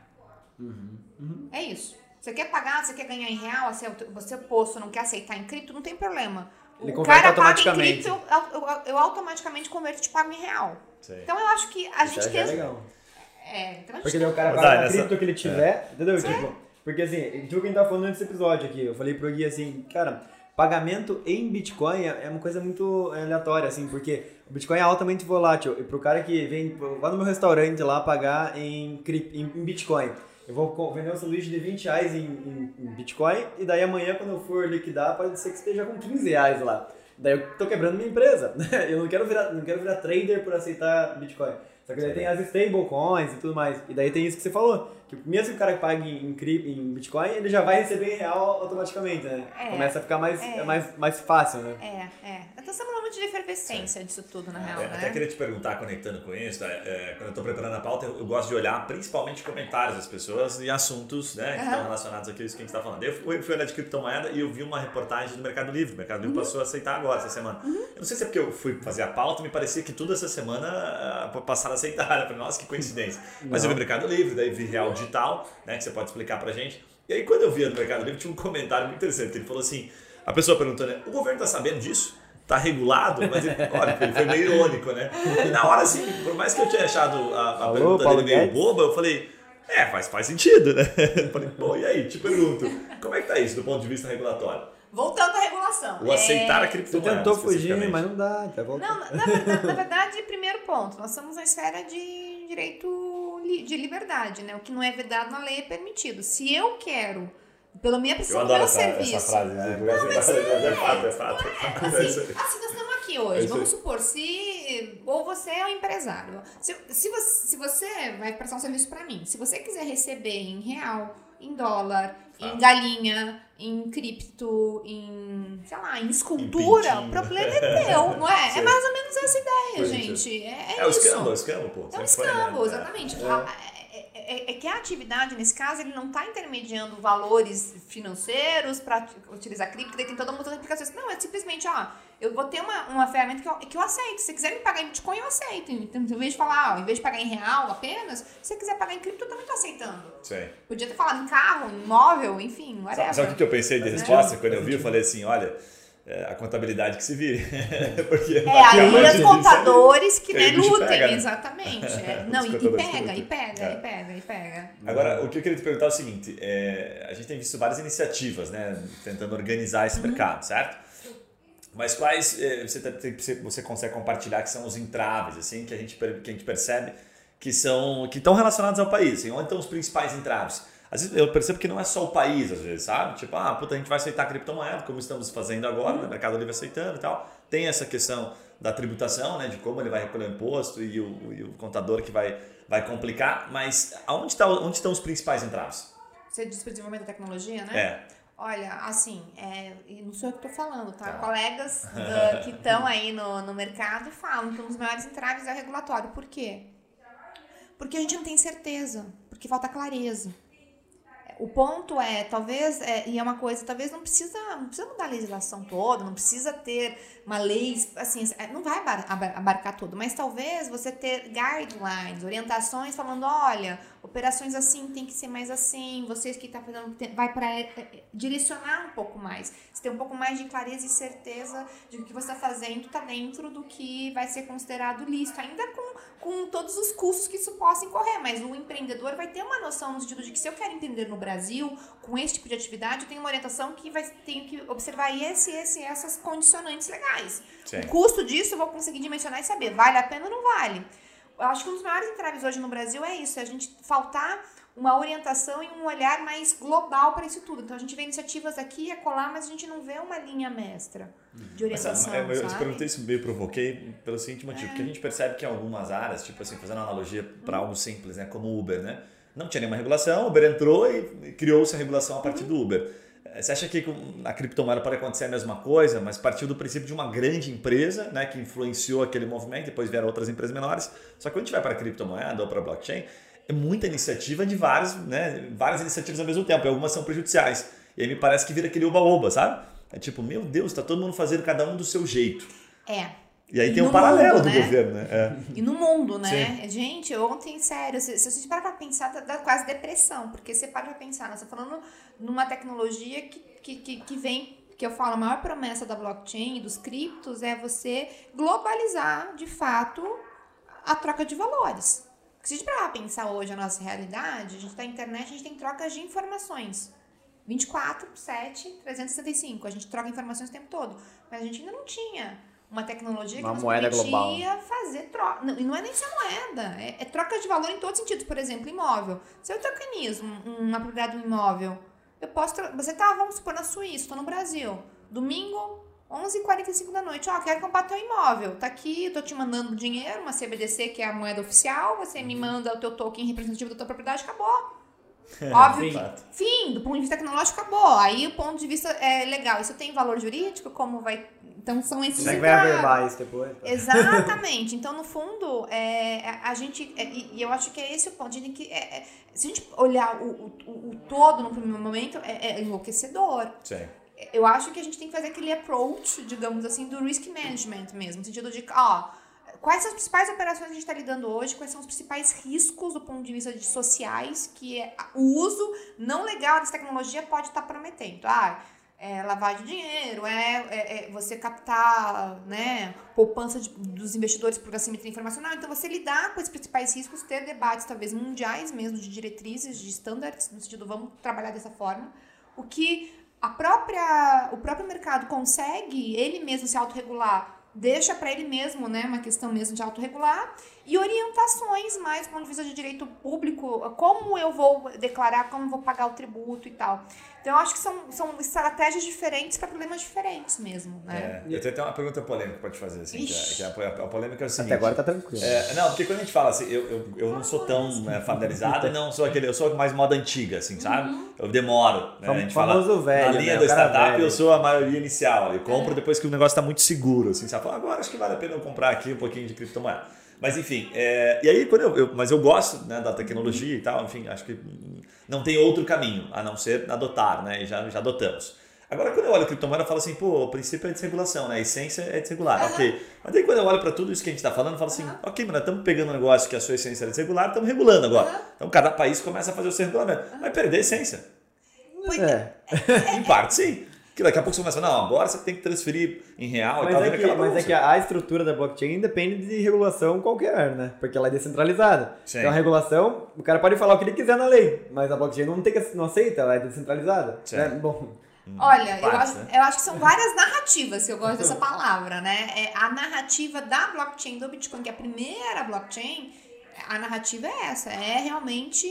Uhum. Uhum. É isso. Você quer pagar, você quer ganhar em real, você, você posto, não quer aceitar em cripto, não tem problema. Ele o cara automaticamente. paga em cripto, eu, eu, eu automaticamente converto e te pago em real. Sim. Então eu acho que a gente já tem. É legal. É, então Porque daí o cara paga a cripto que ele tiver, é. entendeu? Tipo, porque assim, tu quem tá falando nesse episódio aqui, eu falei pro Gui assim, cara pagamento em Bitcoin é uma coisa muito aleatória, assim, porque o Bitcoin é altamente volátil. E pro cara que vem lá no meu restaurante lá pagar em, em, Bitcoin, eu vou vender um sanduíche de 20 reais em, em, em, Bitcoin e daí amanhã quando eu for liquidar pode ser que esteja com 15 reais lá. Daí eu tô quebrando minha empresa. eu não quero virar, não quero virar trader por aceitar Bitcoin. Só que daí tem as stablecoins e tudo mais. E daí tem isso que você falou que mesmo que o cara pague em, em Bitcoin, ele já vai receber em real automaticamente, né? É, Começa a ficar mais, é. mais, mais fácil, né? É, é. Então estamos num momento de efervescência disso tudo, na real, é, né? Até queria te perguntar, conectando com isso, é, é, quando eu estou preparando a pauta, eu, eu, gosto de olhar principalmente comentários das pessoas e assuntos né, que uhum. estão relacionados àquilo que a gente está falando. Eu fui, fui olhar de criptomoeda e eu vi uma reportagem do Mercado Livre. O Mercado Livre uhum. passou a aceitar agora, essa semana. Uhum. Eu não sei se é porque eu fui fazer a pauta, me parecia que tudo essa semana uh, passaram a aceitar. Eu falei, nossa, que coincidência. Mas eu vi Mercado Livre, daí vi Real Digital, né? que você pode explicar pra gente. E aí, quando eu vi no Mercado Livre, tinha um comentário muito interessante. Ele falou assim: a pessoa perguntando, o governo está sabendo disso? Tá regulado? Mas ele, olha, ele foi meio irônico, né? E na hora, assim, por mais que eu tinha achado a, a Alô, pergunta Paulo dele meio boba, eu falei, é, faz, faz sentido, né? Eu falei, pô, e aí? Te pergunto, como é que tá isso do ponto de vista regulatório? Voltando à regulação. O aceitar é... a criptomoeda. Você tentou fugir, mas não dá. Tá não, na, na, na verdade, primeiro ponto, nós estamos na esfera de direito de liberdade, né? O que não é vedado na lei é permitido. Se eu quero pela minha do meu essa, serviço. Essa frase, né? Não, mas é, é, fato, é fato. É, assim, assim, nós estamos aqui hoje. Vamos supor, se. Ou você é um empresário. Se, se, você, se você vai prestar um serviço para mim, se você quiser receber em real, em dólar, em galinha, em cripto, em, sei lá, em escultura, em o problema é teu, não é? É mais ou menos essa ideia, gente. É, é, é isso. o escambo, é o escambo, pô. É o escambo, exatamente. É. É, é, que a atividade, nesse caso, ele não está intermediando valores financeiros para utilizar cripto, daí tem toda uma outra implicações. Não, é simplesmente, ó, eu vou ter uma, uma ferramenta que eu, que eu aceito. Se você quiser me pagar em Bitcoin, eu aceito. Então, em vez de falar, ó, em vez de pagar em real apenas, se você quiser pagar em cripto, eu também tô aceitando. Sim. Podia ter falado em carro, em móvel, enfim, whatever. Sabe o que eu pensei de resposta? Quando eu vi, eu falei assim, olha é, a contabilidade que se vire. Porque é, aí os contadores que né, lutem, pega, exatamente. É. Não, e, e, pega, e pega, é. e pega, e pega. Agora, o que eu queria te perguntar é o seguinte: é, a gente tem visto várias iniciativas, né, tentando organizar esse uhum. mercado, certo? Mas quais é, você, você consegue compartilhar que são os entraves, assim, que a gente, que a gente percebe que são que estão relacionados ao país? Assim, onde estão os principais entraves? Às vezes eu percebo que não é só o país, às vezes, sabe? Tipo, ah, puta, a gente vai aceitar criptomoeda, como estamos fazendo agora, uhum. né? Mercado Livre aceitando e tal. Tem essa questão da tributação, né? De como ele vai recolher o imposto e o, e o contador que vai, vai complicar. Mas aonde, tá, onde estão os principais entraves? Você diz para desenvolvimento da tecnologia, né? É. Olha, assim, é, não sou eu que estou falando, tá? tá. Colegas uh, que estão aí no, no mercado falam que um dos maiores entraves é o regulatório. Por quê? Porque a gente não tem certeza, porque falta clareza. O ponto é, talvez, é, e é uma coisa, talvez não precisa, não precisa mudar a legislação toda, não precisa ter uma lei, assim, é, não vai abarcar tudo, mas talvez você ter guidelines, orientações falando, olha, operações assim tem que ser mais assim, vocês que estão tá fazendo, vai para é, é, direcionar um pouco mais. Você tem um pouco mais de clareza e certeza de que o que você está fazendo está dentro do que vai ser considerado lícito, ainda com, com todos os custos que isso possa incorrer. Mas o empreendedor vai ter uma noção no sentido de que se eu quero empreender no Brasil, com esse tipo de atividade, eu tenho uma orientação que vai tenho que observar esse, esse, essas condicionantes legais. Sim. O custo disso eu vou conseguir dimensionar e saber, vale a pena ou não vale. Eu acho que um dos maiores entraves hoje no Brasil é isso, é a gente faltar uma orientação e um olhar mais global para isso tudo. Então a gente vê iniciativas aqui e acolá, mas a gente não vê uma linha mestra de orientação. Mas, eu, eu te perguntei isso meio provoquei pelo seguinte motivo, é. porque a gente percebe que em algumas áreas, tipo assim, fazendo analogia para algo simples, né, como o Uber, né? Não tinha nenhuma regulação, o Uber entrou e criou-se a regulação a partir uhum. do Uber. Você acha que a criptomoeda pode acontecer a mesma coisa, mas partiu do princípio de uma grande empresa né, que influenciou aquele movimento, depois vieram outras empresas menores. Só que quando a gente vai para a criptomoeda ou para blockchain, é muita iniciativa de várias, né, várias iniciativas ao mesmo tempo, e algumas são prejudiciais. E aí me parece que vira aquele oba-oba, sabe? É tipo, meu Deus, está todo mundo fazendo cada um do seu jeito. É. E aí e tem um paralelo mundo, do né? governo, né? É. E no mundo, né? Sim. Gente, ontem, sério, se, se você parar pra pensar, dá, dá, quase depressão. Porque você para pra pensar, nós estamos falando numa tecnologia que, que, que, que vem que eu falo, a maior promessa da blockchain e dos criptos é você globalizar, de fato, a troca de valores. Se a gente parar pensar hoje a nossa realidade, a gente tá na internet, a gente tem trocas de informações. 24, 7, 365. A gente troca informações o tempo todo. Mas a gente ainda não tinha uma tecnologia que uma nos moeda permitia global. fazer troca. E não é nem só moeda, é, é, troca de valor em todos os sentidos. Por exemplo, imóvel. Se eu tokenizo uma propriedade do imóvel, eu posso. Você tá, vamos supor, na Suíça, estou no Brasil. Domingo, 11h45 da noite. Ó, oh, quero comprar teu imóvel. Tá aqui, eu tô te mandando dinheiro, uma CBDC, que é a moeda oficial. Você me manda o teu token representativo da tua propriedade, acabou. Óbvio que, fim, do ponto de vista tecnológico, acabou. Aí o ponto de vista é legal. Isso tem valor jurídico? Como vai então são esses. Como é que vai averbar isso depois? Exatamente. Então, no fundo, é, a gente. É, e eu acho que é esse o ponto. A gente que, é, é, se a gente olhar o, o, o, todo no primeiro momento, é, é enlouquecedor. Sim. Eu acho que a gente tem que fazer aquele approach, digamos assim, do risk management mesmo. No sentido de, ó, quais são as principais operações que a gente está lidando hoje, quais são os principais riscos do ponto de vista de sociais que é, o uso não legal dessa tecnologia pode estar tá prometendo. Ah, é, lavagem de dinheiro, é, é, é, você captar né, poupança de, dos investidores por assimetria informacional. Então, você lidar com esses principais riscos, ter debates talvez mundiais mesmo, de diretrizes, de standards, no sentido vamos trabalhar dessa forma. O que a própria, o próprio mercado consegue ele mesmo se autorregular deixa para ele mesmo, né, uma questão mesmo de autorregular, e orientações mais do ponto de vista de direito público, como eu vou declarar, como eu vou pagar o tributo e tal. Então, eu acho que são, são estratégias diferentes para problemas diferentes mesmo, né? É, eu tenho até uma pergunta polêmica para te fazer, assim, que, é, que é a, a, polêmica é o seguinte... Até agora tá tranquilo. É, não, porque quando a gente fala assim, eu, eu, eu não sou tão né, familiarizado, não sou aquele, eu sou mais moda antiga, assim, sabe? Uhum. Eu demoro, né? a gente famoso fala, velho, Na linha né? da startup, velho. eu sou a maioria inicial, eu compro depois que o negócio está muito seguro, assim, sabe? Agora acho que vale a pena eu comprar aqui um pouquinho de criptomoeda. Mas enfim, é, e aí quando eu, eu, mas eu gosto né, da tecnologia e tal, enfim, acho que não tem outro caminho a não ser adotar, né? E já, já adotamos. Agora, quando eu olho criptomoeda, eu falo assim, pô, o princípio é desregulação, né? A essência é desregular, uhum. ok. Mas aí quando eu olho para tudo isso que a gente está falando, eu falo assim, uhum. ok, mano, estamos pegando um negócio que a sua essência é desregular, estamos regulando agora. Uhum. Então cada país começa a fazer o seu regulamento. Vai perder a essência. É. em parte, sim. Que daqui a pouco você começa, não, agora você tem que transferir em real mas e tal. É que, mas é que a estrutura da blockchain depende de regulação qualquer, né? Porque ela é descentralizada. Sim. Então a regulação, o cara pode falar o que ele quiser na lei, mas a blockchain não, tem que, não aceita, ela é descentralizada. Né? Bom. Hum, Olha, eu, acho, né? eu acho que são várias narrativas, se eu gosto dessa palavra, né? É, a narrativa da blockchain do Bitcoin, que é a primeira blockchain, a narrativa é essa, é realmente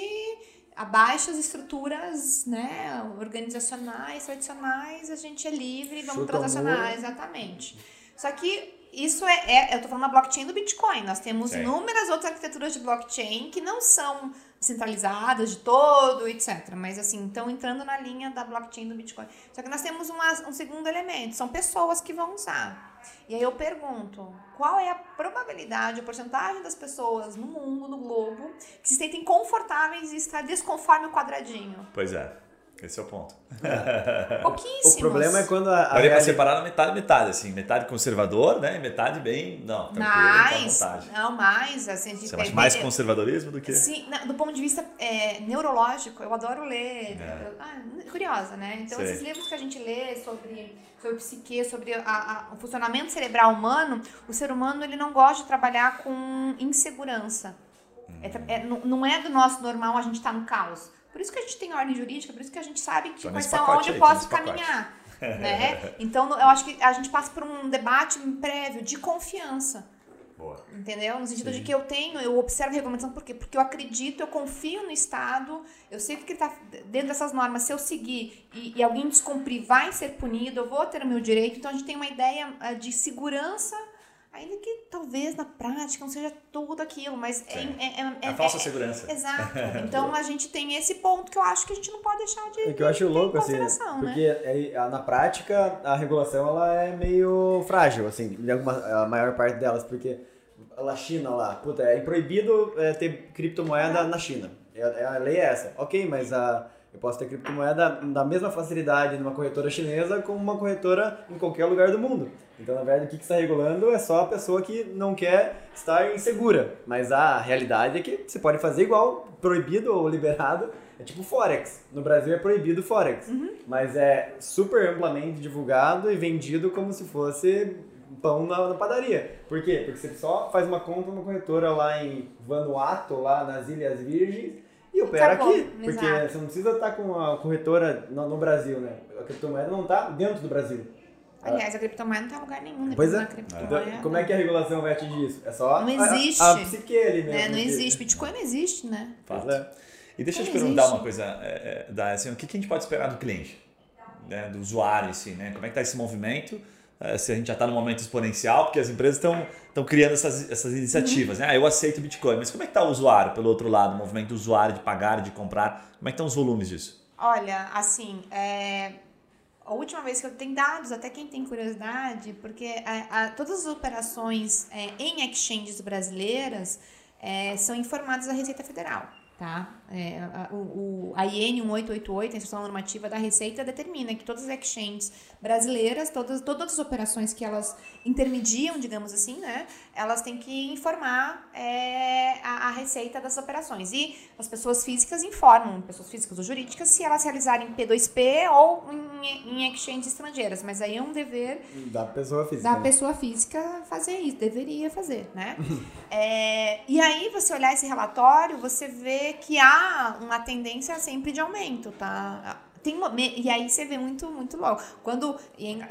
abaixo as estruturas né, organizacionais, tradicionais, a gente é livre, vamos Chuta transacionar, exatamente. Só que isso é, é eu estou falando da blockchain do Bitcoin, nós temos Sim. inúmeras outras arquiteturas de blockchain que não são centralizadas de todo, etc. Mas assim, estão entrando na linha da blockchain do Bitcoin. Só que nós temos uma, um segundo elemento, são pessoas que vão usar. E aí eu pergunto, qual é a probabilidade, a porcentagem das pessoas no mundo, no globo, que se sentem confortáveis e estar desconforme o quadradinho? Pois é. Esse é o ponto. Pouquíssimos. O problema é quando a, a Daria pra reali- separar na metade, metade, assim. Metade conservador, né? E metade bem. Não, tranquilo, mais, tá não, mais, assim, Você acha ter- mais conservadorismo do que. Sim, do ponto de vista é, neurológico, eu adoro ler. É. Eu- ah, curiosa, né? Então, Sei. esses livros que a gente lê sobre, sobre psique, sobre a- a- o funcionamento cerebral humano, o ser humano ele não gosta de trabalhar com insegurança. É tra- é- não- não é do nosso normal a gente estar no caos. Por isso que a gente tem ordem jurídica, por isso que a gente sabe que quais são onde eu aí, posso caminhar. né? Então, eu acho que a gente passa por um debate prévio de confiança. Boa. Entendeu? No sentido Sim. de que eu tenho, eu observo a regulamentação, por quê? Porque eu acredito, eu confio no Estado, eu sei que ele está dentro dessas normas, se eu seguir e, e alguém descumprir, vai ser punido, eu vou ter o meu direito. Então a gente tem uma ideia ah, de segurança, ainda que talvez na prática não seja tudo aquilo, mas é, é, é, É a falsa segurança. Exato. Então a gente tem esse ponto que eu acho que a gente não pode deixar de. É que eu acho louco, assim, né? porque é- a- na prática a regulação ela é meio frágil, assim, em alguma, a maior parte delas, porque a China lá, puta, é proibido é, ter criptomoeda na China. É, é- a lei é essa. Ok, mas a, eu posso ter criptomoeda da mesma facilidade numa corretora chinesa como uma corretora em qualquer lugar do mundo. Então, na verdade, o que está regulando é só a pessoa que não quer estar insegura. Mas a realidade é que você pode fazer igual, proibido ou liberado, é tipo Forex. No Brasil é proibido Forex. Mas é super amplamente divulgado e vendido como se fosse pão na, na padaria. Por quê? Porque você só faz uma conta numa corretora lá em Vanuatu, lá nas Ilhas Virgens, e opera Acabou, aqui. Porque exato. você não precisa estar com a corretora no, no Brasil, né? A criptomoeda não está dentro do Brasil. Aliás, a criptomoeda não tá em lugar nenhum. Pois depois é. da criptomoeda. Então, como é que a regulação vai atingir isso? É só Não existe. A, a psique ali mesmo. né? Não que- existe. Bitcoin não existe, né? Fato. Pois é. E deixa eu te perguntar existe. uma coisa, é, é, Dai, assim, o que, que a gente pode esperar do cliente, né, do usuário, assim, né? Como é que está esse movimento? É, se a gente já está no momento exponencial, porque as empresas estão criando essas, essas iniciativas, né? Ah, eu aceito Bitcoin, mas como é que está o usuário, pelo outro lado, o movimento do usuário de pagar, de comprar? Como é que estão os volumes disso? Olha, assim, é, a última vez que eu tenho dados, até quem tem curiosidade, porque é, a- todas as operações é, em exchanges brasileiras é, são informadas à Receita Federal, tá? É, a, o, a IN 1888, a Instrução Normativa da Receita, determina que todas as exchanges brasileiras, todas, todas as operações que elas intermediam, digamos assim, né? Elas têm que informar é, a, a receita das operações. E as pessoas físicas informam, pessoas físicas ou jurídicas, se elas realizarem P2P ou em, em exchanges estrangeiras. Mas aí é um dever Da pessoa física. da né? pessoa física fazer isso, deveria fazer, né? É, e aí, você olhar esse relatório, você vê que há uma tendência sempre de aumento, tá? Tem, uma- me- e aí você vê muito, muito logo. Quando,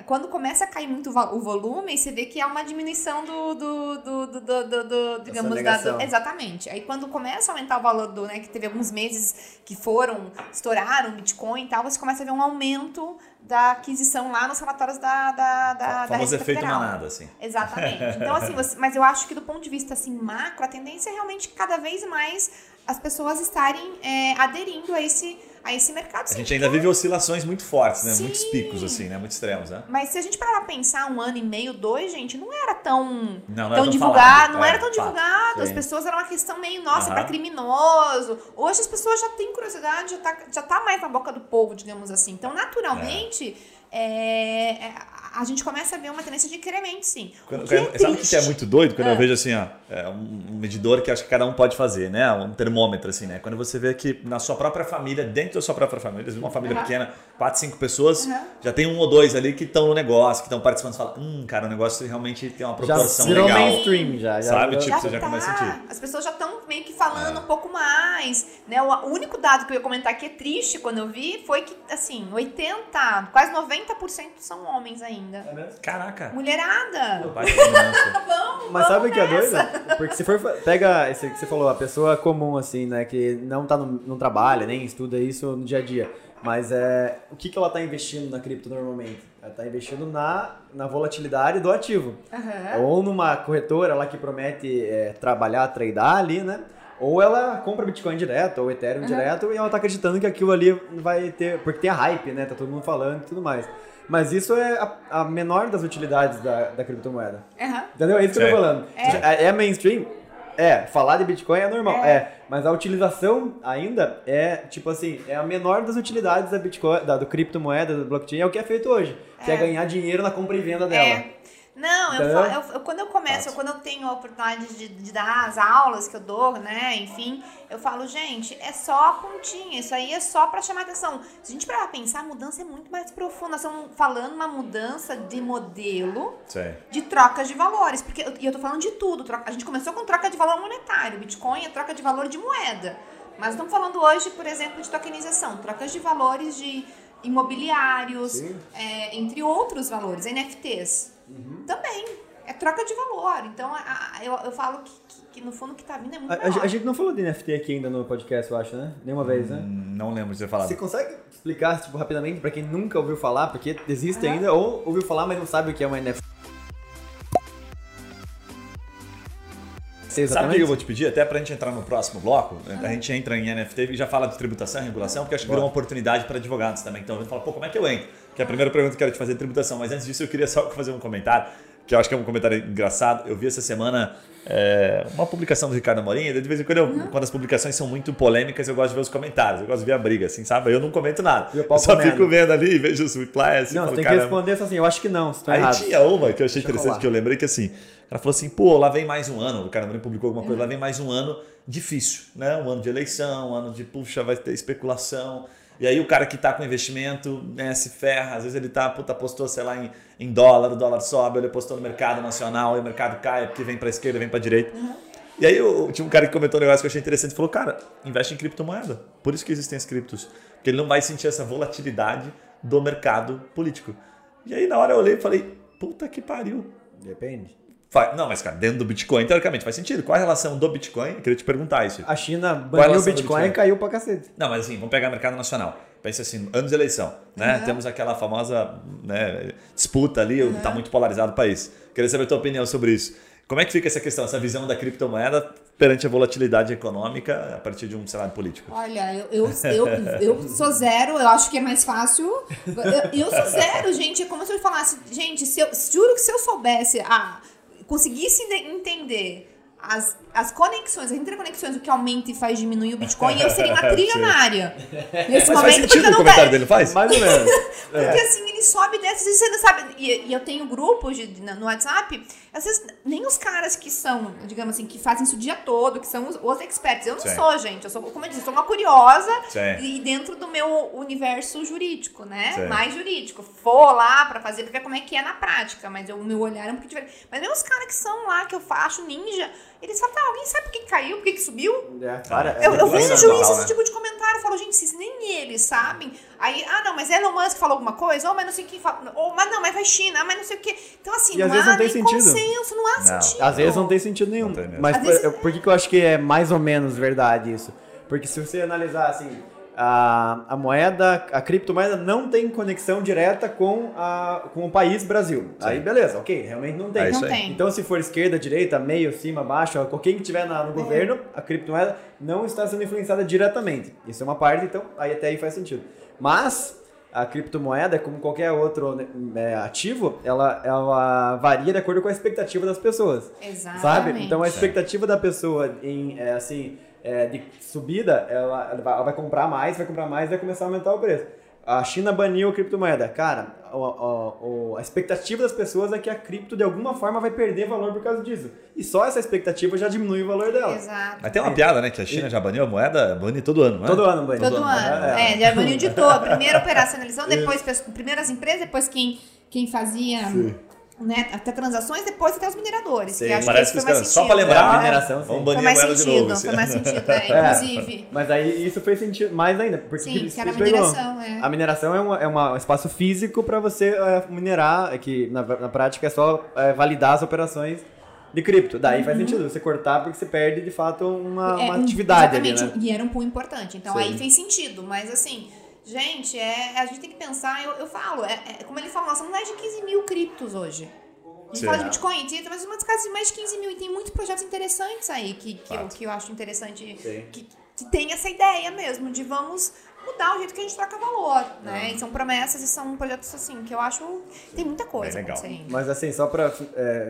quando começa a cair muito o volume, você vê que há uma diminuição do, do, do, do, do- do- do- digamos, da, do, exatamente. Aí quando começa a aumentar o valor do, né, que teve alguns meses que foram, estouraram Bitcoin e tal, você começa a ver um aumento da aquisição lá nos relatórios da, da, da, da efeito Federal. manada, assim. Exatamente. Então, assim, você- mas eu acho que do ponto de vista assim, macro, a tendência é realmente cada vez mais as pessoas estarem é, aderindo a esse, a esse mercado. A gente ainda vive oscilações muito fortes, né? Sim. Muitos picos, assim, né? Muito extremos, né? Mas se a gente parar pra pensar um ano e meio, dois, gente, não era tão, Não, não era tão tão divulgado, falado, não é, era tão fato. divulgado. As pessoas eram uma questão meio, nossa, Aham. pra criminoso. Hoje as pessoas já têm curiosidade, já tá, já tá mais na boca do povo, digamos assim. Então, naturalmente, é, é, a gente começa a ver uma tendência de incremento, sim. Quando- O que é sabe o que é muito doido? Quando eu Ah. vejo assim, ó, é um medidor que acho que cada um pode fazer, né? Um termômetro, assim, né? Quando você vê que na sua própria família, dentro da sua própria família, uma família Aham. pequena, quatro, cinco pessoas, Aham. já tem um ou dois ali que estão no negócio, que estão participando. Você fala, hum, cara, o negócio realmente tem uma Já proporção virou legal. mainstream, já. já Sabe, virou- tipo, Já você já tá. começa a sentir. As pessoas já estão meio que falando É. um pouco mais, né? O o único dado que eu ia comentar que é triste quando eu vi foi que, assim, 80, quase 90% são homens ainda. É mesmo? Caraca! Mulherada! Baita dominância. Vamos Mas sabe o que é doido? Porque se for. Pega esse que você falou, a pessoa comum, assim, né? Que não, tá no, não trabalha, nem estuda isso no dia a dia. Mas é. O que, que ela tá investindo na cripto normalmente? Ela tá investindo na, na volatilidade do ativo. Aham. Ou numa corretora lá que promete é, trabalhar, tradear ali, né? Ou ela compra Bitcoin direto, ou Ethereum Uhum. direto, e ela tá acreditando que aquilo ali vai ter. Porque tem a hype, né? Tá todo mundo falando e tudo mais. Mas isso é a, a menor das utilidades da, da criptomoeda. Aham. Entendeu? É isso que eu tô Certo. falando. É, é mainstream? É, falar de Bitcoin é normal, é. Mas a utilização ainda é, tipo assim, é a menor das utilidades da Bitcoin, da, do criptomoeda, do blockchain, é o que é feito hoje. Que é, ganhar dinheiro na compra e venda dela. É. Não, eu, Entendeu? fa- eu- quando eu começo, quando eu tenho a oportunidade de, de dar as aulas que eu dou, né, enfim, eu falo, gente, é só a pontinha, isso aí é só pra chamar atenção. Se a gente parar pra pensar, a mudança é muito mais profunda. Nós estamos falando uma mudança de modelo Sei. de trocas de valores, porque eu- e eu tô falando de tudo. troca- a gente começou com troca de valor monetário, Bitcoin é troca de valor de moeda. Mas estamos falando hoje, por exemplo, de tokenização, trocas de valores de imobiliários, Sim. é, entre outros valores, NFTs. Também. É troca de valor. Então, a- a- eu, eu falo que, que- que no fundo o que tá vindo é muito A, a- gente não falou de NFT aqui ainda no podcast, eu acho, né? Nenhuma vez, né? Hum, Não lembro de ter falado. Você consegue explicar, tipo, rapidamente, pra quem nunca ouviu falar, porque existe Aham. ainda, ou ouviu falar, mas não sabe o que é uma NFT? Sei Sabe o que eu exatamente. vou te pedir? Até pra gente entrar no próximo bloco, a gente entra em NFT e já fala de tributação e regulação, porque acho que virou uma oportunidade para advogados também. Então a gente fala, pô, como é que eu entro? Que é a primeira pergunta que eu quero te fazer é tributação. Mas antes disso, eu queria só fazer um comentário, que eu acho que é um comentário engraçado. Eu vi essa semana é, uma publicação do Ricardo Amorim, de vez em quando, eu- quando as publicações são muito polêmicas, eu gosto de ver os comentários, eu gosto de ver a briga, assim, sabe? Eu não comento nada. Eu só comendo. fico vendo ali, vejo os replies, assim, Não, falo, tem que "Caramba". responder assim, eu acho que não, se Aí errado. tinha uma que eu achei Deixa interessante, colar. que eu lembrei que assim, ela falou assim, pô, lá vem mais um ano, o cara Amorim publicou alguma coisa, lá vem mais um ano difícil, né? Um ano de eleição, um ano de, puxa, vai ter especulação. E aí o cara que tá com investimento, né, se ferra, às vezes ele tá, puta, apostou, sei lá, em, em dólar, o dólar sobe, ele apostou no mercado nacional, e o mercado cai, porque vem pra esquerda, vem pra direita. E aí eu, tinha um cara que comentou um negócio que eu achei interessante, falou, cara, investe em criptomoeda. Por isso que existem as criptos. Porque ele não vai sentir essa volatilidade do mercado político. E aí na hora eu olhei e falei, puta que pariu. Depende. Fa- Não, mas cara, dentro do Bitcoin, teoricamente faz sentido. Qual a relação do Bitcoin? Eu queria te perguntar isso. A China a baniu o Bitcoin e caiu pra cacete. Não, mas assim, vamos pegar o mercado nacional. Pensa assim, anos de eleição, né? Temos aquela famosa né, disputa ali, tá muito polarizado o país. Queria saber a tua opinião sobre isso. Como é que fica essa questão, essa visão da criptomoeda perante a volatilidade econômica a partir de um cenário político? Olha, eu, eu, eu, eu sou zero, eu acho que é mais fácil. Eu, eu sou zero, gente. É como se eu falasse, gente, se eu, juro que se eu soubesse, ah, conseguisse ente- entender as, as conexões, as interconexões, o que aumenta e faz diminuir o Bitcoin, eu seria uma trilionária. Nesse Mas faz momento, porque eu o não comentário dele, faz? Mais ou menos. Porque assim, ele sobe e desce, você não sabe. E, e eu tenho grupos de- no WhatsApp, às vezes nem os caras que são, digamos assim, que fazem isso o dia todo, que são os, os experts. Eu não Sim. sou, gente. Eu sou, como eu disse, eu sou uma curiosa Sim. e dentro do meu universo jurídico, né? Sim. Mais jurídico. For lá pra fazer, pra ver como é que é na prática, mas eu- o meu olhar é um pouco diferente. Mas mesmo os caras que são lá, que eu faço ninja, eles falam, tá, alguém sabe por que caiu, por que, que subiu? É, para, Eu, eu É vejo natural, isso, esse né? tipo de comentário, eu falo, gente, se nem eles sabem. Aí, ah, não, mas Elon Musk falou alguma coisa, ou mas não sei quem fala, ou mas não, mas vai China, ah, mas não sei o quê. Então, assim, E não às vezes há não tem sentido. consenso, não há Não. sentido. Às vezes não tem sentido nenhum. Tem. Mas por, vezes- eu- por que, que eu acho que é mais ou menos verdade isso? Porque se você analisar assim, a, a moeda, a criptomoeda não tem conexão direta com, a, com o país Brasil. Aí beleza, ok, realmente não tem. É isso Não aí. tem. Então, se for esquerda, direita, meio, cima, baixo, quem que tiver na- no governo, a criptomoeda não está sendo influenciada diretamente. Isso é uma parte, então aí até aí faz sentido. Mas a criptomoeda, como qualquer outro né, é, ativo, ela, ela varia de acordo com a expectativa das pessoas. Exatamente. Sabe? Então a expectativa da pessoa em é, assim é, de subida, ela, ela vai- comprar mais, vai comprar mais, vai começar a aumentar o preço. A China baniu a criptomoeda. Cara, o- o- o- a expectativa das pessoas é que a cripto de alguma forma vai perder valor por causa disso. E só essa expectativa já diminui o valor dela. Exato. Mas tem uma piada, né? Que a China já baniu a moeda, bane todo ano, né? Todo ano bane. Todo, ano. É, já baniu de todo. Primeiro operacionalização, depois pes- primeiro as empresas, depois quem, quem fazia né, até transações, depois até os mineradores. Sim. Que acho Parece que que foi caras, só sentido. lembrar, É, a mineração, sim. vamos Foi banir a mais moeda de sentido, novo. foi mais sentido, é, É. inclusive. Mas aí isso fez sentido mais ainda. Porque Sim, que era a mineração, é. A mineração é, uma, é uma- um espaço físico para você é, minerar, é que na, na prática é só é, validar as operações de cripto. Daí faz sentido você cortar porque você perde de fato uma, Uhum. É, uma um- atividade ali, exatamente, né? E era um pool importante. Então Sim. aí fez sentido. Mas assim, gente, é, a gente tem que pensar, eu, eu falo, é, é, como ele falou, nós somos mais de 15 mil criptos hoje. A gente Sim. fala de Bitcoin, tem mas umas casas de mais de 15 mil e tem muitos projetos interessantes aí que, que, eu, que eu acho interessante Sim. que, que tem essa ideia mesmo de vamos mudar o jeito que a gente troca valor, né? E são promessas e são projetos assim que eu acho tem muita coisa Bem legal. Mas assim, só para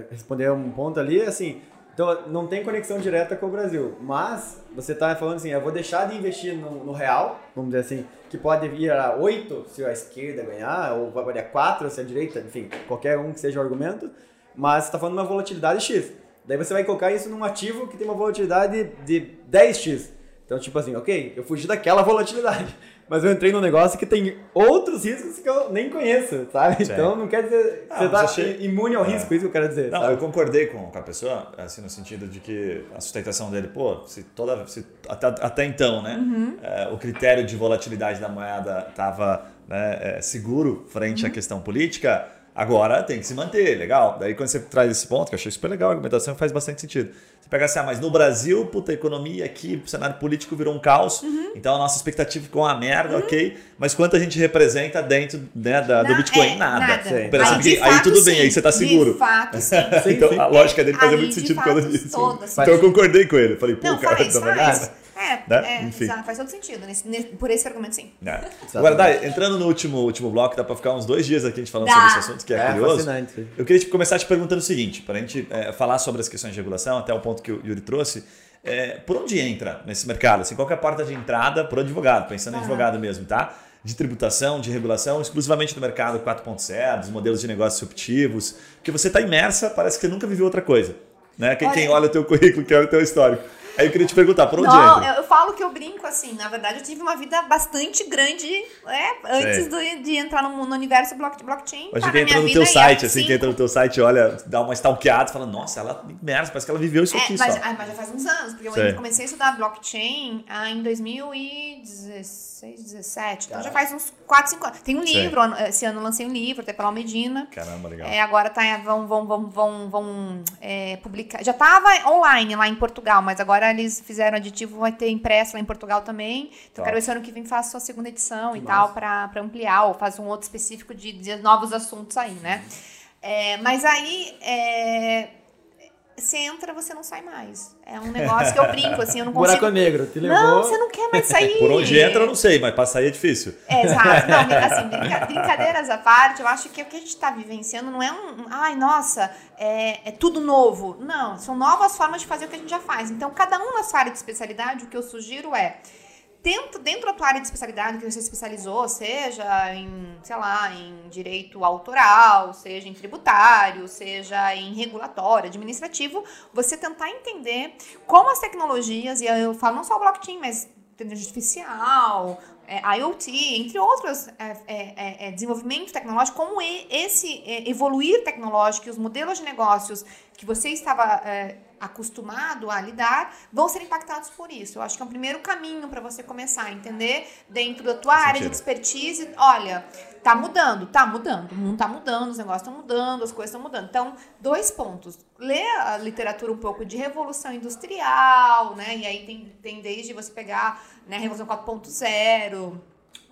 responder um ponto ali, assim, Então não tem conexão direta com o Brasil. Mas você está falando assim, eu vou deixar de investir no, no, real, vamos dizer assim, que pode ir a 8 se a esquerda ganhar, ou vai a 4 se a direita, enfim, qualquer um que seja o argumento, mas você está falando de uma volatilidade X. Daí você vai colocar isso num ativo que tem uma volatilidade de 10x. Então, tipo assim, ok, eu fugi daquela volatilidade mas eu entrei num negócio que tem outros riscos que eu nem conheço, sabe? Sim. Então não quer dizer que ah, você tá achei... imune ao é. risco, é. isso que eu quero dizer. Não, sabe? eu concordei com, com a pessoa, assim, no sentido de que a sustentação dele, pô, se toda. Se, até, até então, né? Uhum. É, o critério de volatilidade da moeda estava né, é, seguro frente uhum. à questão política Agora tem que se manter, legal. Daí quando você traz esse ponto, que eu achei super legal, a argumentação faz bastante sentido. Você pega assim, ah, mas no Brasil, puta, a economia aqui, o cenário político virou um caos, uhum. então a nossa expectativa ficou uma merda, uhum. ok, mas quanto a gente representa dentro né, da, do Bitcoin? É, nada. nada. Aí, aí, aí, tudo sim. bem, aí você tá seguro. De fato, sim. então a lógica dele fazia muito sentido causa disso. Então eu concordei com ele. Falei, pô, Não, cara, faz, tá faz. É, né? é Enfim. Exato, faz todo sentido. Nesse, nesse, por esse argumento, sim. É. Agora, Dai, entrando no último, último bloco, dá para ficar uns dois dias aqui a gente falando dá. sobre esse assunto, que é, é curioso. Fascinante. Eu queria tipo, começar te perguntando o seguinte, para a gente é, falar sobre as questões de regulação, até o ponto que o Yuri trouxe. É, por onde entra nesse mercado? Assim, qual é a porta de entrada para o advogado? Pensando em advogado mesmo, tá? de tributação, de regulação, exclusivamente no mercado 4.0, dos modelos de negócios disruptivos, porque você está imersa, parece que você nunca viveu outra coisa. Né? Quem olha, quem olha o teu currículo, quem olha o teu histórico. Aí eu queria te perguntar, por onde Não, entra? Eu, falo que eu brinco assim, na verdade eu tive uma vida bastante grande é, antes do, de entrar no, no universo blockchain. Mas tá que entra no teu site, assim, que entra no teu site, olha, dá uma stalkeada, fala, nossa, ela imersa, parece que ela viveu isso é, aqui mas, só. Ah, mas já faz uns anos, porque eu comecei a estudar blockchain ah, em 2016, 17, então já faz uns 4, 5 anos. Tem um livro, esse ano eu lancei um livro, até pela Medina. Caramba, legal. É, agora tá, vão, vão, vão, vão, vão é, publicar, já tava online lá em Portugal, mas agora eles fizeram aditivo, vai ter impresso lá em Portugal também. Então, quero esse ano que vem faça a segunda edição que e massa. tal, para ampliar, ou faz um outro específico de, de novos assuntos aí, né? É, mas aí, é, você entra, você não sai mais. É um negócio que eu brinco, assim, eu não consigo... Buraco negro, te levou... Não, você não quer mais sair. Por onde entra, eu não sei, mas para sair é difícil. É, exato. Não, assim, brinca... brincadeiras à parte, eu acho que o que a gente está vivenciando não é um... Ai, nossa, é, é tudo novo. Não, são novas formas de fazer o que a gente já faz. Então, cada um na sua área de especialidade, o que eu sugiro é dentro, dentro da tua área de especialidade que você especializou, seja em, sei lá, em direito autoral, seja em tributário, seja em regulatório, administrativo, você tentar entender como as tecnologias, e eu falo não só o blockchain, mas inteligência artificial, é, IoT, entre outros é, é, é, é desenvolvimento tecnológico, como esse é, evoluir tecnológico e os modelos de negócios que você estava acostumado a lidar vão ser impactados por isso. Eu acho que é um primeiro caminho para você começar a entender dentro da tua área de expertise, olha, tá mudando, tá mudando, o mundo tá mudando, os negócios estão mudando, as coisas estão mudando. Então, dois pontos. Lê a literatura um pouco de revolução industrial, né? E aí tem, tem desde você pegar, né, Revolução 4.0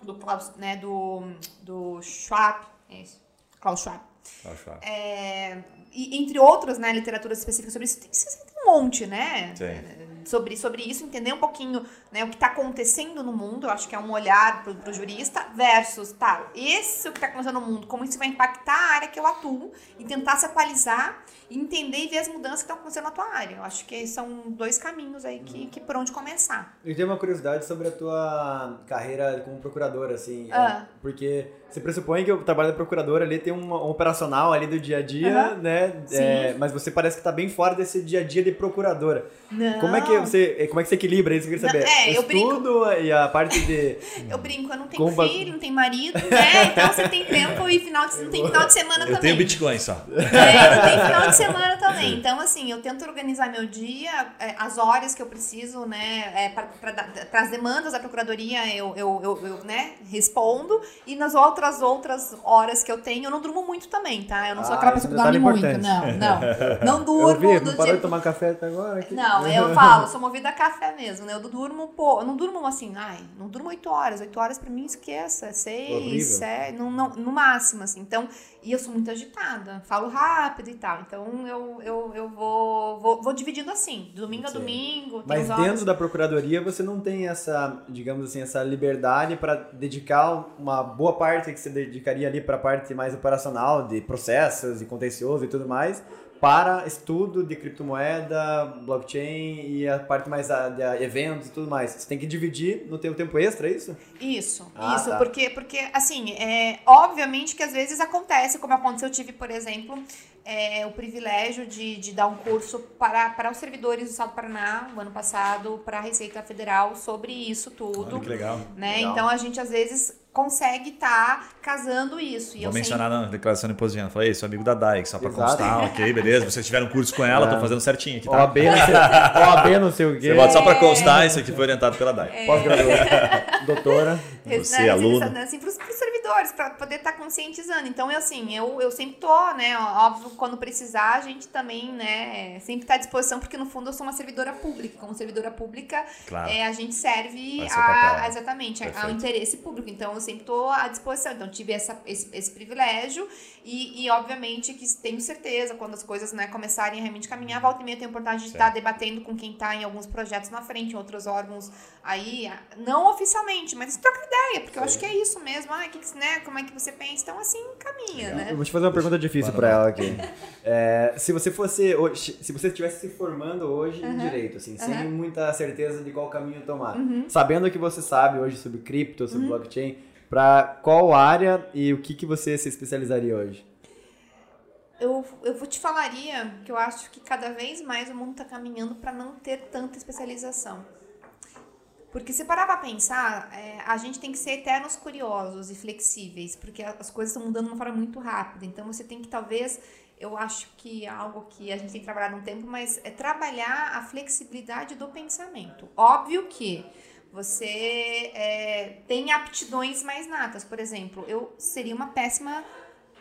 do né, do do Schwab, é isso. Klaus Schwab. Schwab. É, e, entre outras, né, literaturas específicas sobre isso, tem, tem um monte, né? Sim. Sobre, sobre isso, entender um pouquinho né, o que está acontecendo no mundo, eu acho que é um olhar para o jurista, versus, tá, esse o que está acontecendo no mundo, como isso vai impactar a área que eu atuo, e tentar se atualizar, e entender e ver as mudanças que estão acontecendo na tua área. Eu acho que são dois caminhos aí que, que por onde começar. Eu tenho uma curiosidade sobre a tua carreira como procuradora, assim, ah. é, porque você pressupõe que o trabalho da procuradora ali tem um, operacional ali do dia a dia, uhum. né? É, mas você parece que está bem fora desse dia a dia de procuradora. Não. Como é que você, como é que você equilibra isso? Eu queria saber. Não, é, eu Estudo brinco. e a parte de. eu brinco, eu não tenho Comba... filho, não tenho marido, né? Então você tem tempo e final de, tem final de semana eu também. Eu tenho Bitcoin só. É, eu tenho final de semana também. Então, assim, eu tento organizar meu dia, é, as horas que eu preciso, né? É, para as demandas da procuradoria, eu, eu, eu, eu, né, respondo. E nas outras outras horas que eu tenho, eu não durmo muito também, tá? Eu não sou ah, aquela pessoa que dorme muito. Não, não. Não durmo. Eu vi, não parou tipo... de tomar café até agora? Aqui. Não, eu falo, sou movida a café mesmo, né? Eu durmo, pô, eu não durmo assim, ai, não durmo oito horas. Oito horas pra mim esqueça. Seis, sete, no, no, no máximo, assim. Então, e eu sou muito agitada, falo rápido e tal. Então eu, eu, eu vou, vou, vou dividindo assim, domingo a domingo. Mas dentro da procuradoria você não tem essa, digamos assim, essa liberdade para dedicar uma boa parte que você dedicaria ali para a parte mais operacional, de processos e contencioso e tudo mais, para estudo de criptomoeda, blockchain e a parte mais de eventos e tudo mais. Você tem que dividir no teu tempo extra, é isso? Isso, Ah, isso, tá. porque, porque assim, é, obviamente que às vezes acontece, como aconteceu, eu tive, por exemplo, é, o privilégio de, de dar um curso para, para os servidores do Estado do Paraná, o ano passado, para a Receita Federal, sobre isso tudo. Olha que legal. né? Legal. Então a gente às vezes consegue estar casando isso. E Vou eu mencionar na declaração de imposto de renda. Falei, sou amigo da Dai, só pra Exato. constar, ok, beleza. Vocês tiveram um curso com ela, tô É. fazendo certinho aqui, tá? OAB não sei, OAB não sei o quê. Você bota só pra constar, isso aqui foi orientado pela Dai. Pós-graduação. Doutora. Você, né, aluno. Assim, assim, pros, para poder estar conscientizando. Então, eu, assim, eu, eu sempre tô, né? Óbvio, quando precisar, a gente também, né, sempre tá à disposição, porque no fundo eu sou uma servidora pública. Como servidora pública, Claro. é, a gente serve a, a- exatamente a- ao Perfeito. interesse público. Então, eu sempre tô à disposição. Então, tive essa, esse, esse privilégio e, e, obviamente, que tenho certeza, quando as coisas né, começarem a realmente caminhar, volta e meia tenho a oportunidade de Certo. estar debatendo com quem está em alguns projetos na frente, em outros órgãos aí, não oficialmente, mas troca ideia, porque eu acho que é isso mesmo. Ah, que, que- né, como é que você pensa? Então, assim, caminha, né? Eu vou te fazer uma pergunta difícil pra ela aqui. É, se você fosse hoje, se você estivesse se formando hoje em direito, assim, sem Uhum. muita certeza de qual caminho tomar, sabendo o que você sabe hoje sobre cripto, sobre blockchain, pra qual área e o que que você se especializaria hoje? Eu, eu vou te falaria que eu acho que cada vez mais o mundo está caminhando para não ter tanta especialização. Porque se parar pra pensar, é, a gente tem que ser eternos curiosos e flexíveis, porque as coisas estão mudando de uma forma muito rápida. Então você tem que talvez, eu acho que é algo que a gente tem trabalhado um tempo, mas é trabalhar a flexibilidade do pensamento. Óbvio que você é, tem aptidões mais natas. Por exemplo, eu seria uma péssima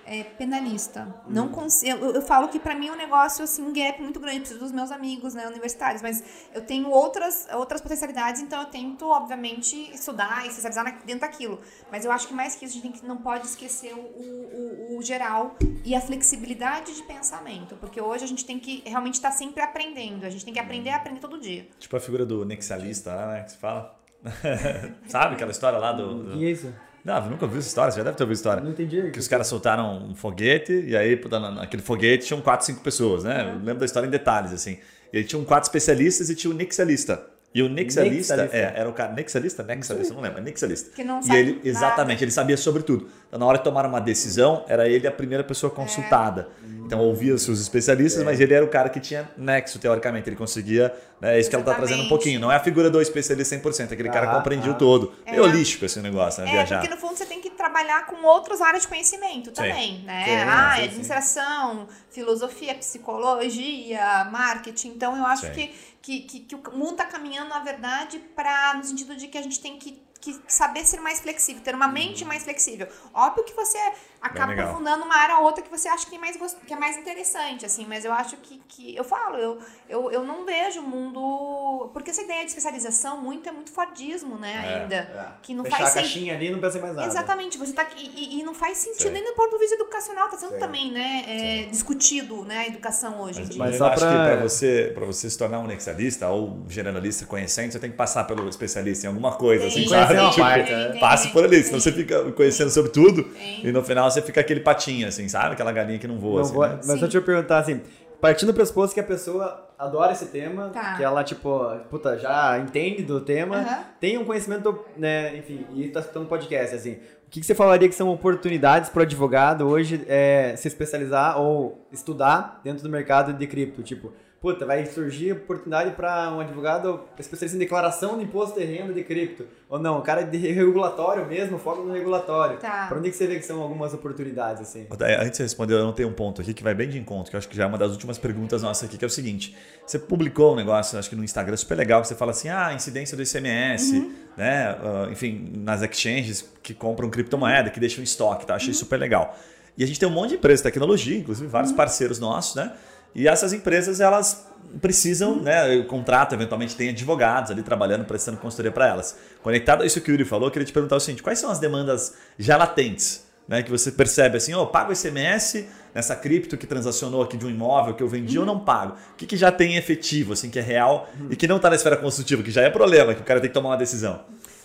é, penalista. Não consigo. Eu, eu falo que pra mim é um negócio assim, um gap muito grande. Eu preciso dos meus amigos, né, universitários, mas eu tenho outras outras potencialidades, então eu tento, obviamente, estudar e especializar dentro daquilo. Mas eu acho que mais que isso, a gente não pode esquecer o, o, o- geral e a flexibilidade de pensamento, porque hoje a gente tem que realmente estar sempre aprendendo. A gente tem que aprender a aprender todo dia. Tipo a figura do nexialista lá, né? Que se fala. Sabe aquela história lá do. Do... isso? Não, nunca ouviu essa história, você já deve ter ouvido história. Não entendi. Que os caras soltaram um foguete e aí naquele foguete tinham quatro, cinco pessoas, né? Eu lembro da história em detalhes, assim. E aí tinham quatro especialistas e tinha o nexialista. E o nexialista, Nexialista. é, era o cara. Nexialista? Nexialista, não lembro, é nexialista. Que não e sabe ele, nada. exatamente, ele sabia sobre tudo. Então, na hora de tomar uma decisão, era ele a primeira pessoa consultada. Então, ouvia-se os especialistas, mas ele era o cara que tinha nexo, teoricamente. Ele conseguia. Né, é isso que ela tá trazendo um Exatamente. pouquinho. Não é a figura do especialista 100%, aquele cara que Ah, compreendia ah. o todo. É. Meio holístico esse negócio, né? É, Viajar. porque no fundo você tem trabalhar com outras áreas de conhecimento também, né? Sim, ah, sim, sim. administração, filosofia, psicologia, marketing. Então eu acho Sim. que, que, que, que o mundo está caminhando, na verdade, para no sentido de que a gente tem que, que saber ser mais flexível, ter uma mente mais flexível. Óbvio que você acaba aprofundando uma área ou outra que você acha que é mais, que é mais interessante, assim, mas eu acho que, que eu falo, eu, eu, eu não vejo o mundo. Porque essa ideia de especialização muito é muito Fordismo, né, É, ainda. É. Que não Fechar faz a caixinha ali e não pensa em mais nada. Exatamente, você tá aqui, e, e não faz sentido Sim. nem do ponto de vista educacional, tá sendo Sim. também, né, é, discutido, né, a educação hoje em Mas, dia. Mas eu só acho pra- que para você, pra você se tornar um nexialista ou um generalista conhecendo, você tem que passar pelo especialista em alguma coisa, Tem, assim, sabe? Tipo, parte, né? tem, por ali, tem. senão você fica conhecendo sobre tudo Tem. e no final você fica aquele patinho, assim, sabe? Aquela galinha que não voa, Não assim, vou- né? mas Sim. eu te perguntar assim, partindo do pressuposto que a pessoa adora esse tema, Tá. que ela, tipo, puta, já entende do tema, tem um conhecimento, né, enfim, e tá escutando podcast, assim, o que, que você falaria que são oportunidades para o advogado hoje é, se especializar ou estudar dentro do mercado de cripto? Tipo, puta, vai surgir oportunidade para um advogado especialista em declaração de imposto de renda de cripto. Ou não, o cara de regulatório mesmo, foca no regulatório. Tá. Pra onde que você vê que são algumas oportunidades, assim? Antes de você responder, eu não tenho um ponto aqui que vai bem de encontro, que eu acho que já é uma das últimas perguntas nossas aqui, que é o seguinte: você publicou um negócio, acho que no Instagram, super legal, que você fala assim, ah, incidência do ICMS, né? ah, enfim, nas exchanges que compram criptomoeda, que deixam em estoque, tá? Achei super legal. E a gente tem um monte de empresas de tecnologia, inclusive vários parceiros nossos, né? E essas empresas, elas precisam, né? Contrato eventualmente tem advogados ali trabalhando, prestando consultoria para elas. Conectado a isso que o Yuri falou, eu queria te perguntar o seguinte: quais são as demandas já latentes? Né, que você percebe assim, ó, pago ICMS nessa cripto que transacionou aqui de um imóvel que eu vendi ou não pago? O que, que já tem efetivo, assim, que é real e que não está na esfera consultiva, que já é problema, que o cara tem que tomar uma decisão?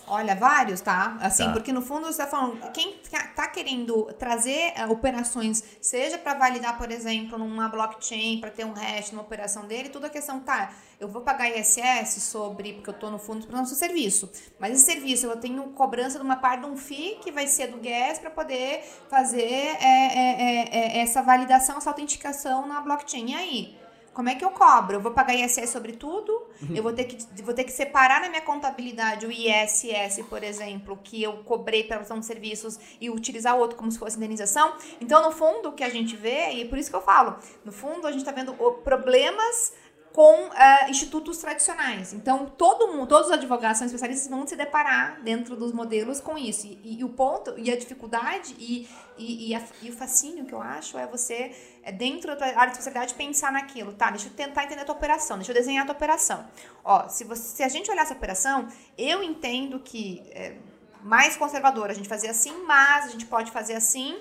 Olha, vários, tá? Assim, Tá. porque no fundo você tá falando, quem tá- tá querendo trazer eh, operações, seja para validar, por exemplo, numa blockchain, para ter um hash numa operação dele, tudo a questão, tá, eu vou pagar ISS sobre, porque eu tô no fundo para nosso serviço. Mas esse serviço eu tenho cobrança de uma parte de um FII que vai ser do gas para poder fazer é, é, é, essa validação, essa autenticação na blockchain. E aí? Como é que eu cobro? Eu vou pagar ISS sobre tudo? Eu vou ter, que, vou ter que separar na minha contabilidade o ISS, por exemplo, que eu cobrei pela prestação de serviços e utilizar o outro como se fosse indenização. Então, no fundo, o que a gente vê, e é por isso que eu falo, no fundo, a gente está vendo problemas com ah, institutos tradicionais. Então, todo mundo, todos os advogados são especialistas vão se deparar dentro dos modelos com isso. E, e o ponto, e a dificuldade e, e, a- e o fascínio que eu acho é você, é, dentro da tua área de especialidade, pensar naquilo. Tá, deixa eu tentar entender a tua operação, deixa eu desenhar a tua operação. Ó, se, você, se a gente olhar essa operação, eu entendo que é, mais conservador a gente fazer assim, mas a gente pode fazer assim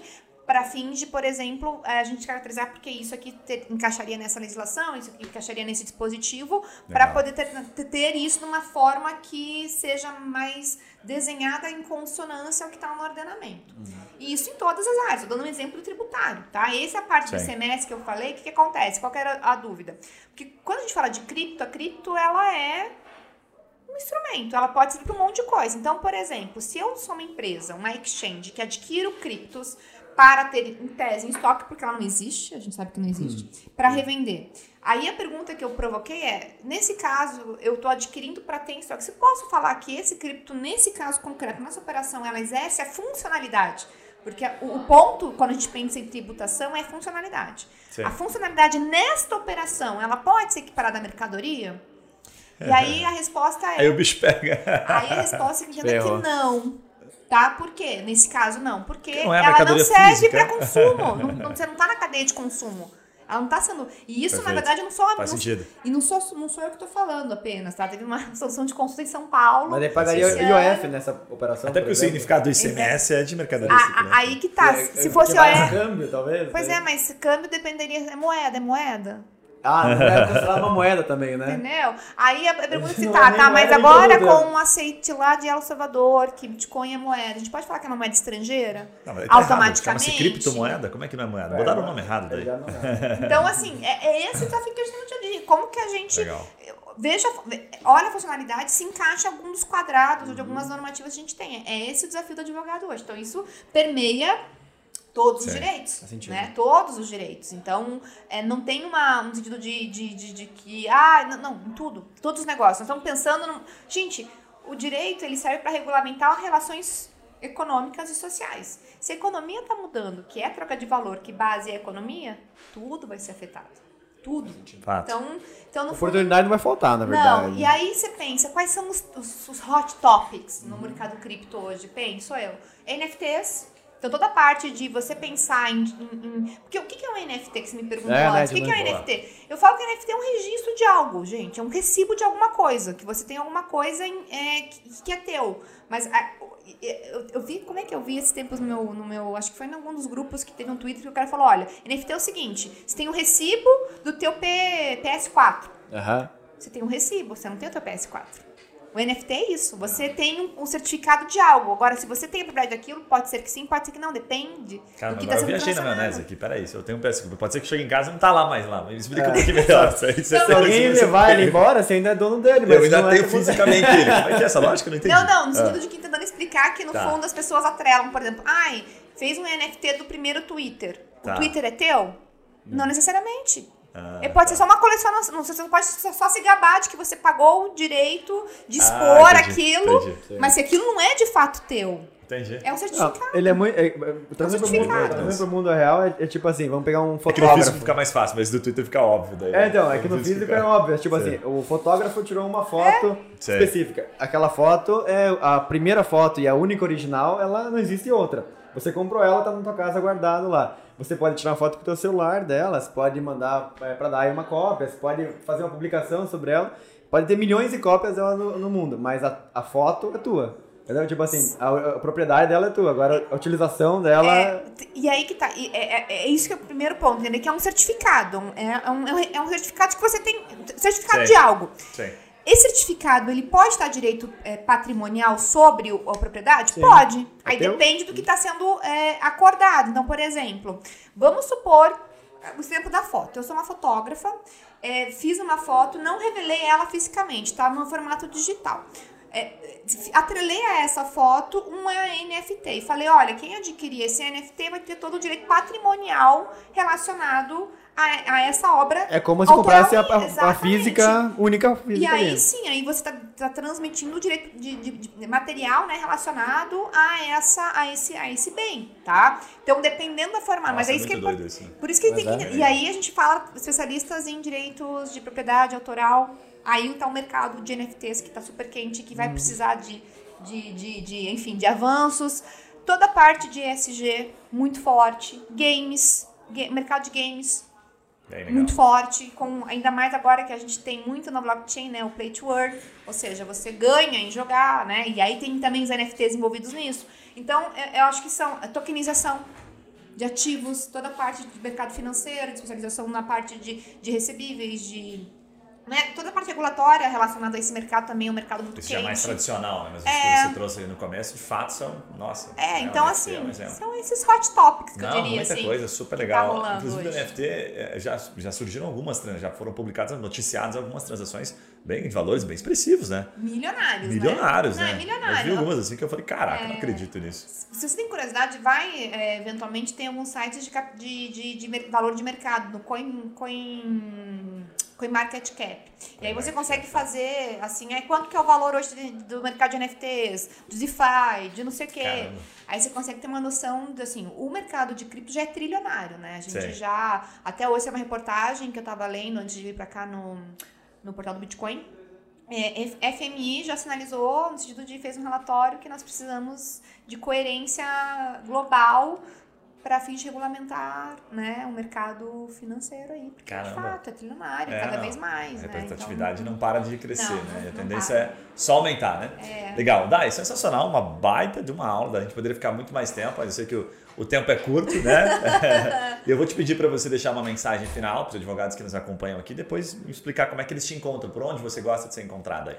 para fins de, por exemplo, eh, a gente caracterizar porque isso aqui ter- encaixaria nessa legislação, isso aqui encaixaria nesse dispositivo, para poder ter, ter- isso numa forma que seja mais desenhada em consonância ao que está no ordenamento. E isso em todas as áreas. Estou dando um exemplo tributário, tá? Essa é a parte do Sim. semestre que eu falei. O que, que acontece? Qual que era a dúvida? Porque quando a gente fala de cripto, a cripto ela é um instrumento, ela pode servir para um monte de coisa. Então, por exemplo, se eu sou uma empresa, uma exchange que adquiro criptos para ter em tese em estoque, porque ela não existe, a gente sabe que não existe, para revender. Aí a pergunta que eu provoquei é, nesse caso, eu estou adquirindo para ter em estoque. Se posso falar que esse cripto, nesse caso concreto, nessa operação, ela exerce a funcionalidade? Porque o, o ponto, quando a gente pensa em tributação, é funcionalidade. Sim. A funcionalidade nesta operação, ela pode ser equiparada à mercadoria? E aí a resposta é. Aí o bicho pega. Aí a resposta é que não. Tá? Por quê? Nesse caso, não. Porque Não é ela não serve para consumo. Não, não- você não tá na cadeia de consumo. Ela não tá sendo. E isso, na Perfeito. verdade, não sou Faz não- sentido. E não sou, não sou eu que tô falando apenas, tá? Teve uma solução de consulta em São Paulo. Mas daí pagaria Esse IOF nessa operação. Até por porque o significado do ICMS é de mercadoria. Né? aí que tá. É, Se é, fosse vai OE. câmbio, talvez. Pois né? é, mas câmbio dependeria. É moeda, é moeda. Ah, não é uma moeda também, né? Entendeu? Aí a pergunta é se Não tá, é tá, mas agora com um aceite lá de El Salvador, que Bitcoin é moeda, a gente pode falar que é uma moeda estrangeira? Não, mas tá automaticamente. Chama-se criptomoeda? Como é que não é moeda? Botaram o nome errado daí. Não é. Então, assim, é, é esse o desafio que a gente tem no dia a dia. Como que a gente Legal. veja, olha a funcionalidade, se encaixa em algum dos quadrados ou de algumas normativas que a gente tem. É esse o desafio do advogado hoje. Então, isso permeia todos os Sim, direitos, né? Todos os direitos. Então, é, não tem uma, um sentido de, de, de, de que, ah, não, não, tudo, todos os negócios. Nós estamos pensando, no... gente, o direito ele serve para regulamentar relações econômicas e sociais. Se a economia está mudando, que é a troca de valor que base a economia, tudo vai ser afetado. Tudo. Fato. Então, então no fundo, Oportunidade não vai faltar, na verdade. não, e aí você pensa, quais são os, os- os hot topics no mercado cripto hoje? Penso eu. NFTs. Então, toda a parte de você pensar em. em- em- porque o que que é um NFT que você me perguntou É, né, antes? O que, que é um. NFT? Eu falo que NFT é um registro de algo, gente. É um recibo de alguma coisa. Que você tem alguma coisa em- é, que, que é teu. Mas a- eu, eu vi, como é que eu vi esses tempos no meu, no meu. Acho que foi em algum dos grupos que teve um Twitter que o cara falou: olha, NFT é o seguinte: você tem um recibo do teu P, PS4. Aham. Você tem um recibo, você não tem o teu PS4. O NFT é isso. Você tem um, certificado de algo. Agora, se você tem a propriedade daquilo, pode ser que sim, pode ser que não. Depende Cara, do que agora está eu viajei na maionese aqui. Peraí, se eu tenho um PS5, pode ser que chegue em casa e não tá lá mais lá. Me explica um pouquinho melhor. Não, Se tem alguém esse- levar ele embora, você ainda é dono dele. Mas Eu ainda não é tenho você- fisicamente ele. Como é que é essa lógica? Eu não entendi. Não, não, no Ah. sentido de que tentando explicar que no Tá. fundo as pessoas atrelam, por exemplo, ai, fez um NFT do primeiro Twitter. Tá. O Twitter é teu? Não necessariamente. Ah, Ele pode ser só uma coleção, não, você não pode só, só se gabar de que você pagou o direito de Ah, expor entendi, aquilo, entendi. mas se aquilo não é de fato teu, Entendi. é um Não, certificado. ele é muito. É, é, trazendo, certificado. trazendo pro mundo real, é, é tipo assim: vamos pegar um É que no fotógrafo. físico fica mais fácil, mas do Twitter fica óbvio daí. É, então, é No que no físico fica- é óbvio. é Tipo Sim. assim, o fotógrafo tirou uma foto Sei. específica. Aquela foto é a primeira foto e a única original, ela não existe outra. Você comprou ela, tá na tua casa guardado lá. Você pode tirar uma foto com o teu celular dela, você pode mandar é, pra dar uma cópia, você pode fazer uma publicação sobre ela. Pode ter milhões de cópias dela no, no mundo, mas a, a foto é tua. Entendeu? Tipo assim, a, a propriedade dela é tua. Agora a utilização dela. É, e aí que tá. É, é- é isso que é o primeiro ponto, entendeu? Que é um certificado. um- É, um, é um certificado que você tem. Certificado Sim. de algo. Sim. Esse certificado, ele pode dar direito é, patrimonial sobre o, a propriedade? Sim. Pode. Aí Até depende do que está sendo é, acordado. Então, por exemplo, vamos supor é, o exemplo da foto. Eu sou uma fotógrafa, é, fiz uma foto, não revelei ela fisicamente, tá no formato digital. É, atrelei a essa foto uma NFT e falei, olha, quem adquirir esse NFT vai ter todo o direito patrimonial relacionado a, a essa obra. É como se comprasse a, a- a Exatamente. física, única física E aí dele. sim, aí você tá, tá transmitindo o direito de, de- de material, né, relacionado a essa a esse a esse bem, tá? Então, dependendo da forma, mas Nossa, é isso que é doido isso. Por isso que tem Mas que, é. e aí a gente fala especialistas em direitos de propriedade autoral. Aí tá o mercado de NFTs que tá super quente, que vai Hum. precisar de, de, de, de, enfim, de avanços. Toda a parte de ESG muito forte, games, ga- mercado de games muito forte, com ainda mais agora que a gente tem muito na blockchain, né, o play to earn, ou seja, você ganha em jogar, né? E aí tem também os NFTs envolvidos nisso. Então, eu, eu acho que são a tokenização de ativos, toda a parte de mercado financeiro, de especialização na parte de, de recebíveis, de né, toda a parte regulatória relacionada a esse mercado também é um mercado muito Isso já é quente. mais tradicional, né? Mas É. que você trouxe aí no começo, de fato, são. Nossa. É, um então assim, é um são esses hot topics que Não, eu diria muita assim. coisa, super que legal. Tá Inclusive, hoje. no NFT eh, já, já surgiram algumas, já foram publicadas, noticiadas algumas transações bem, de valores bem expressivos, né? Milionários, Milionários, né? né? Não, é Eu vi milionário. algumas assim que eu falei, caraca, É. não acredito nisso. Se você tem curiosidade, vai é, eventualmente tem alguns sites de, de, de, de valor de mercado, no Coin, Coin, CoinMarketCap. E aí você consegue fazer, assim, é, quanto que é o valor hoje do mercado de NFTs, do DeFi, de não sei o quê. Caramba. Aí você consegue ter uma noção de, assim, o mercado de cripto já é trilionário, né? A gente Sei. já, até hoje é uma reportagem que eu tava lendo antes de vir pra cá no, no portal do Bitcoin. É, F- FMI já sinalizou, no sentido de fez um relatório que nós precisamos de coerência global para fins de regulamentar né, o mercado financeiro aí. Porque, de Caramba. fato, é trilionário, É, cada não. vez mais. A né? representatividade Então, não para de crescer, Não, né? A tendência é só aumentar, né? É. Legal. Dai, sensacional, uma baita de uma aula. A gente poderia ficar muito mais tempo, mas eu sei que o, o tempo é curto, né? E eu vou te pedir para você deixar uma mensagem final para os advogados que nos acompanham aqui, depois explicar como é que eles te encontram, por onde você gosta de ser encontrado aí.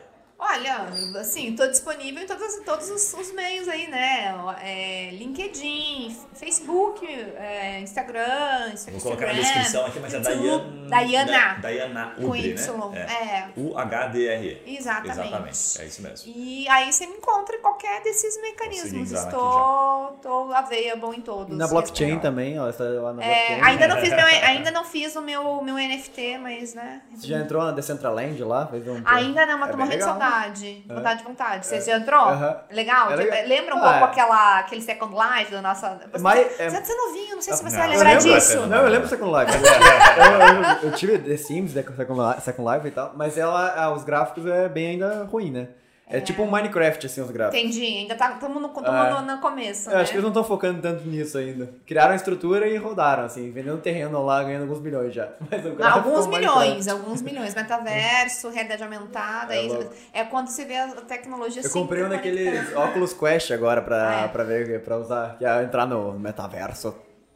Olha, assim, tô disponível em todos, todos os, os meios aí, né? É, LinkedIn, Facebook, é, Instagram, Vou colocar na descrição aqui, mas é YouTube, Dayana. Dayana. Dayana com Udri, Y. né? É. U-H-D-R-E. Exatamente. Exatamente, é isso mesmo. E aí você me encontra em qualquer desses mecanismos. Estou, estou available em todos. E na blockchain legal. também, ó, está lá na É, blockchain. ainda, não fiz meu, ainda não fiz o meu, meu NFT, mas, né? Você já entrou na Decentraland lá? Fez um... Ainda não, mas É tô morrendo de legal. saudade. Vontade de vontade. Você já entrou? Aham. Legal? É Tipo, legal. Lembra um Ah, pouco é. aquela, aquele Second Life da nossa. Você, Mas, é- você é novinho, não sei se você Não, vai lembrar lembro, disso. Não, eu lembro Second Life. eu, eu, eu tive The Sims, né, com Second Life, Second Life e tal, mas ela, ah, os gráficos é bem ainda ruim, né? É, tipo um Minecraft, assim, os gráficos. Entendi, ainda tá, estamos no, É. no, no começo. Eu né? acho que eles não estão focando tanto nisso ainda. Criaram a estrutura e rodaram, assim, vendendo terreno lá, ganhando alguns milhões já. Alguns é Minecraft. milhões, alguns milhões. Metaverso, realidade aumentada. É É, é quando você vê a tecnologia Eu sempre comprei um daqueles. Oculus Quest agora pra, É. pra ver, pra usar, que é entrar no metaverso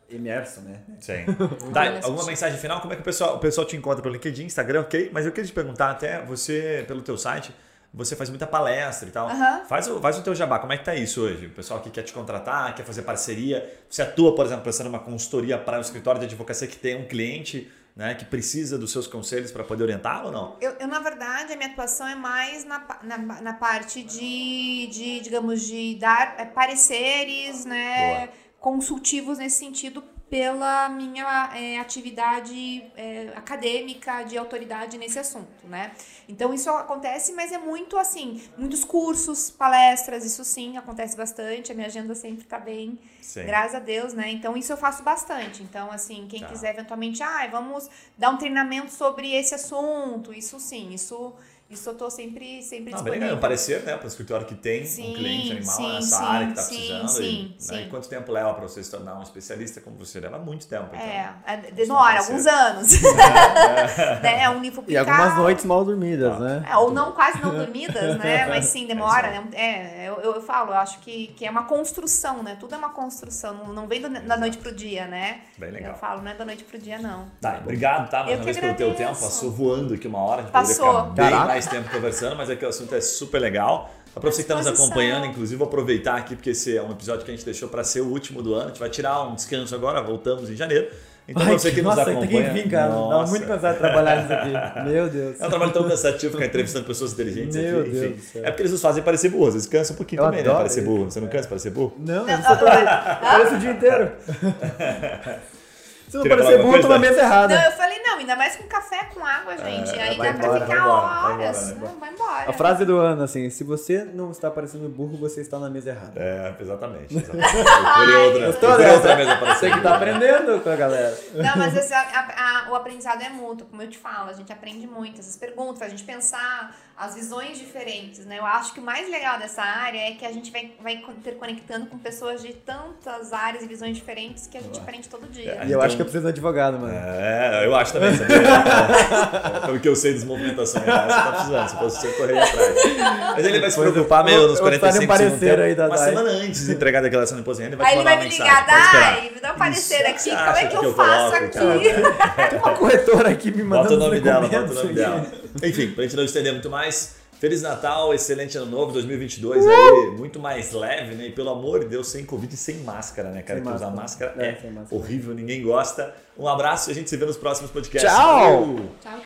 imerso, né? Sim. Olha, alguma mensagem final? Como é que o pessoal, o pessoal te encontra pelo LinkedIn, Instagram, ok? Mas eu queria te perguntar até, você, pelo teu site, você faz muita palestra e tal. Aham. Faz, o, faz o teu jabá. Como é que tá isso hoje? O pessoal que quer te contratar, quer fazer parceria. Você atua, por exemplo, prestando uma consultoria para um escritório de advocacia que tem um cliente né, que precisa dos seus conselhos para poder orientá-lo ou não? Eu, eu, na verdade, a minha atuação é mais na, na, na parte de, de, digamos, de dar é, pareceres, né, consultivos nesse sentido pela minha é, atividade é, acadêmica de autoridade nesse assunto, né? Então isso acontece, mas é muito assim, muitos cursos, palestras, isso sim acontece bastante. A minha agenda sempre tá bem, Sim. graças a Deus, né? Então isso eu faço bastante. Então assim, quem Tá. quiser eventualmente, ah, vamos dar um treinamento sobre esse assunto, isso sim, isso isso eu tô sempre sempre Não, legal. disponível. Um parecer, né, para o escritório que tem Sim, um cliente animal sim, nessa sim, área que está sim, precisando. sim, e, né, sim. e quanto tempo leva para você se tornar um especialista como você? Leva muito tempo. Então. É, é, Isso demora não alguns anos. né? É um livro E algumas noites mal dormidas, né? É, ou não quase não dormidas, né? Mas sim, demora, né? É, eu, eu falo, eu acho que, que é uma construção, né? Tudo é uma construção, não, não vem do- da noite pro dia, né? Bem legal. Eu falo, não é da noite pro dia, não. Tá, obrigado, tá? Mais Eu uma que vez pelo teu agradeço. tempo. Passou voando aqui uma hora. A gente Passou. poderia ficar bem Caraca. Mais tempo conversando, mas é que o assunto é super legal. Para você que está nos acompanhando, inclusive, vou aproveitar aqui, porque esse é um episódio que a gente deixou para ser o último do ano. A gente vai tirar um descanso agora, voltamos em janeiro. Então, Ai, pra você que nos nossa, acompanha. tem que vir, cara. Dá muito cansado de trabalhar nisso aqui. Meu Deus. É um trabalho tão cansativo ficar entrevistando pessoas inteligentes Meu aqui. Deus Enfim. É porque eles nos fazem parecer burros. Eles cansam um pouquinho Eu também, né? Parecer isso. burro. Você não cansa de parecer burro? Não, eu só falei. Parece o dia inteiro. Se não parecer burro, coisa? tô na mesa errada. Não, eu falei, não, ainda mais com café com água, gente. É, aí dá pra embora, ficar vai embora, vai horas. embora, vai embora. Não, vai embora. A frase do ano, assim, se você não está parecendo burro, você está na mesa errada. É, exatamente. exatamente. Procure outra, outra mesa para Você que tá aprendendo com a galera. Não, mas esse, a- a- a- o aprendizado é mútuo, como eu te falo, a gente aprende muito, essas perguntas, a gente pensar as visões diferentes, né? Eu acho que o mais legal dessa área é que a gente vai, vai interconectando com pessoas de tantas áreas e visões diferentes que a gente aprende todo dia. E eu acho que eu preciso de advogado, mano. É, eu acho também. Sabia? É, Pelo que eu sei das movimentações reais, você tá precisando. Se fosse você, correr atrás. Mas ele vai se preocupar eu- meio nos eu faria 45 um segundos. parecer aí da Uma Dai. semana antes de entregar a declaração de imposto de renda, ele vai Aí te ele mandar vai uma me mensagem. ligar, Pode esperar. Dai, me dá um parecer aqui, você como é que eu faço aqui? Tem uma corretora aqui me mandando Bota o nome dela, bota o nome dela. Enfim, pra gente não estender muito mais, Feliz Natal, excelente ano novo, 2022 aí, muito mais leve, né? E pelo amor de Deus, sem Covid e sem máscara, né, cara? Sem Porque usar máscara. máscara É, é, máscara. horrível, ninguém gosta. Um abraço e a gente se vê nos próximos podcasts. Tchau! Tchau.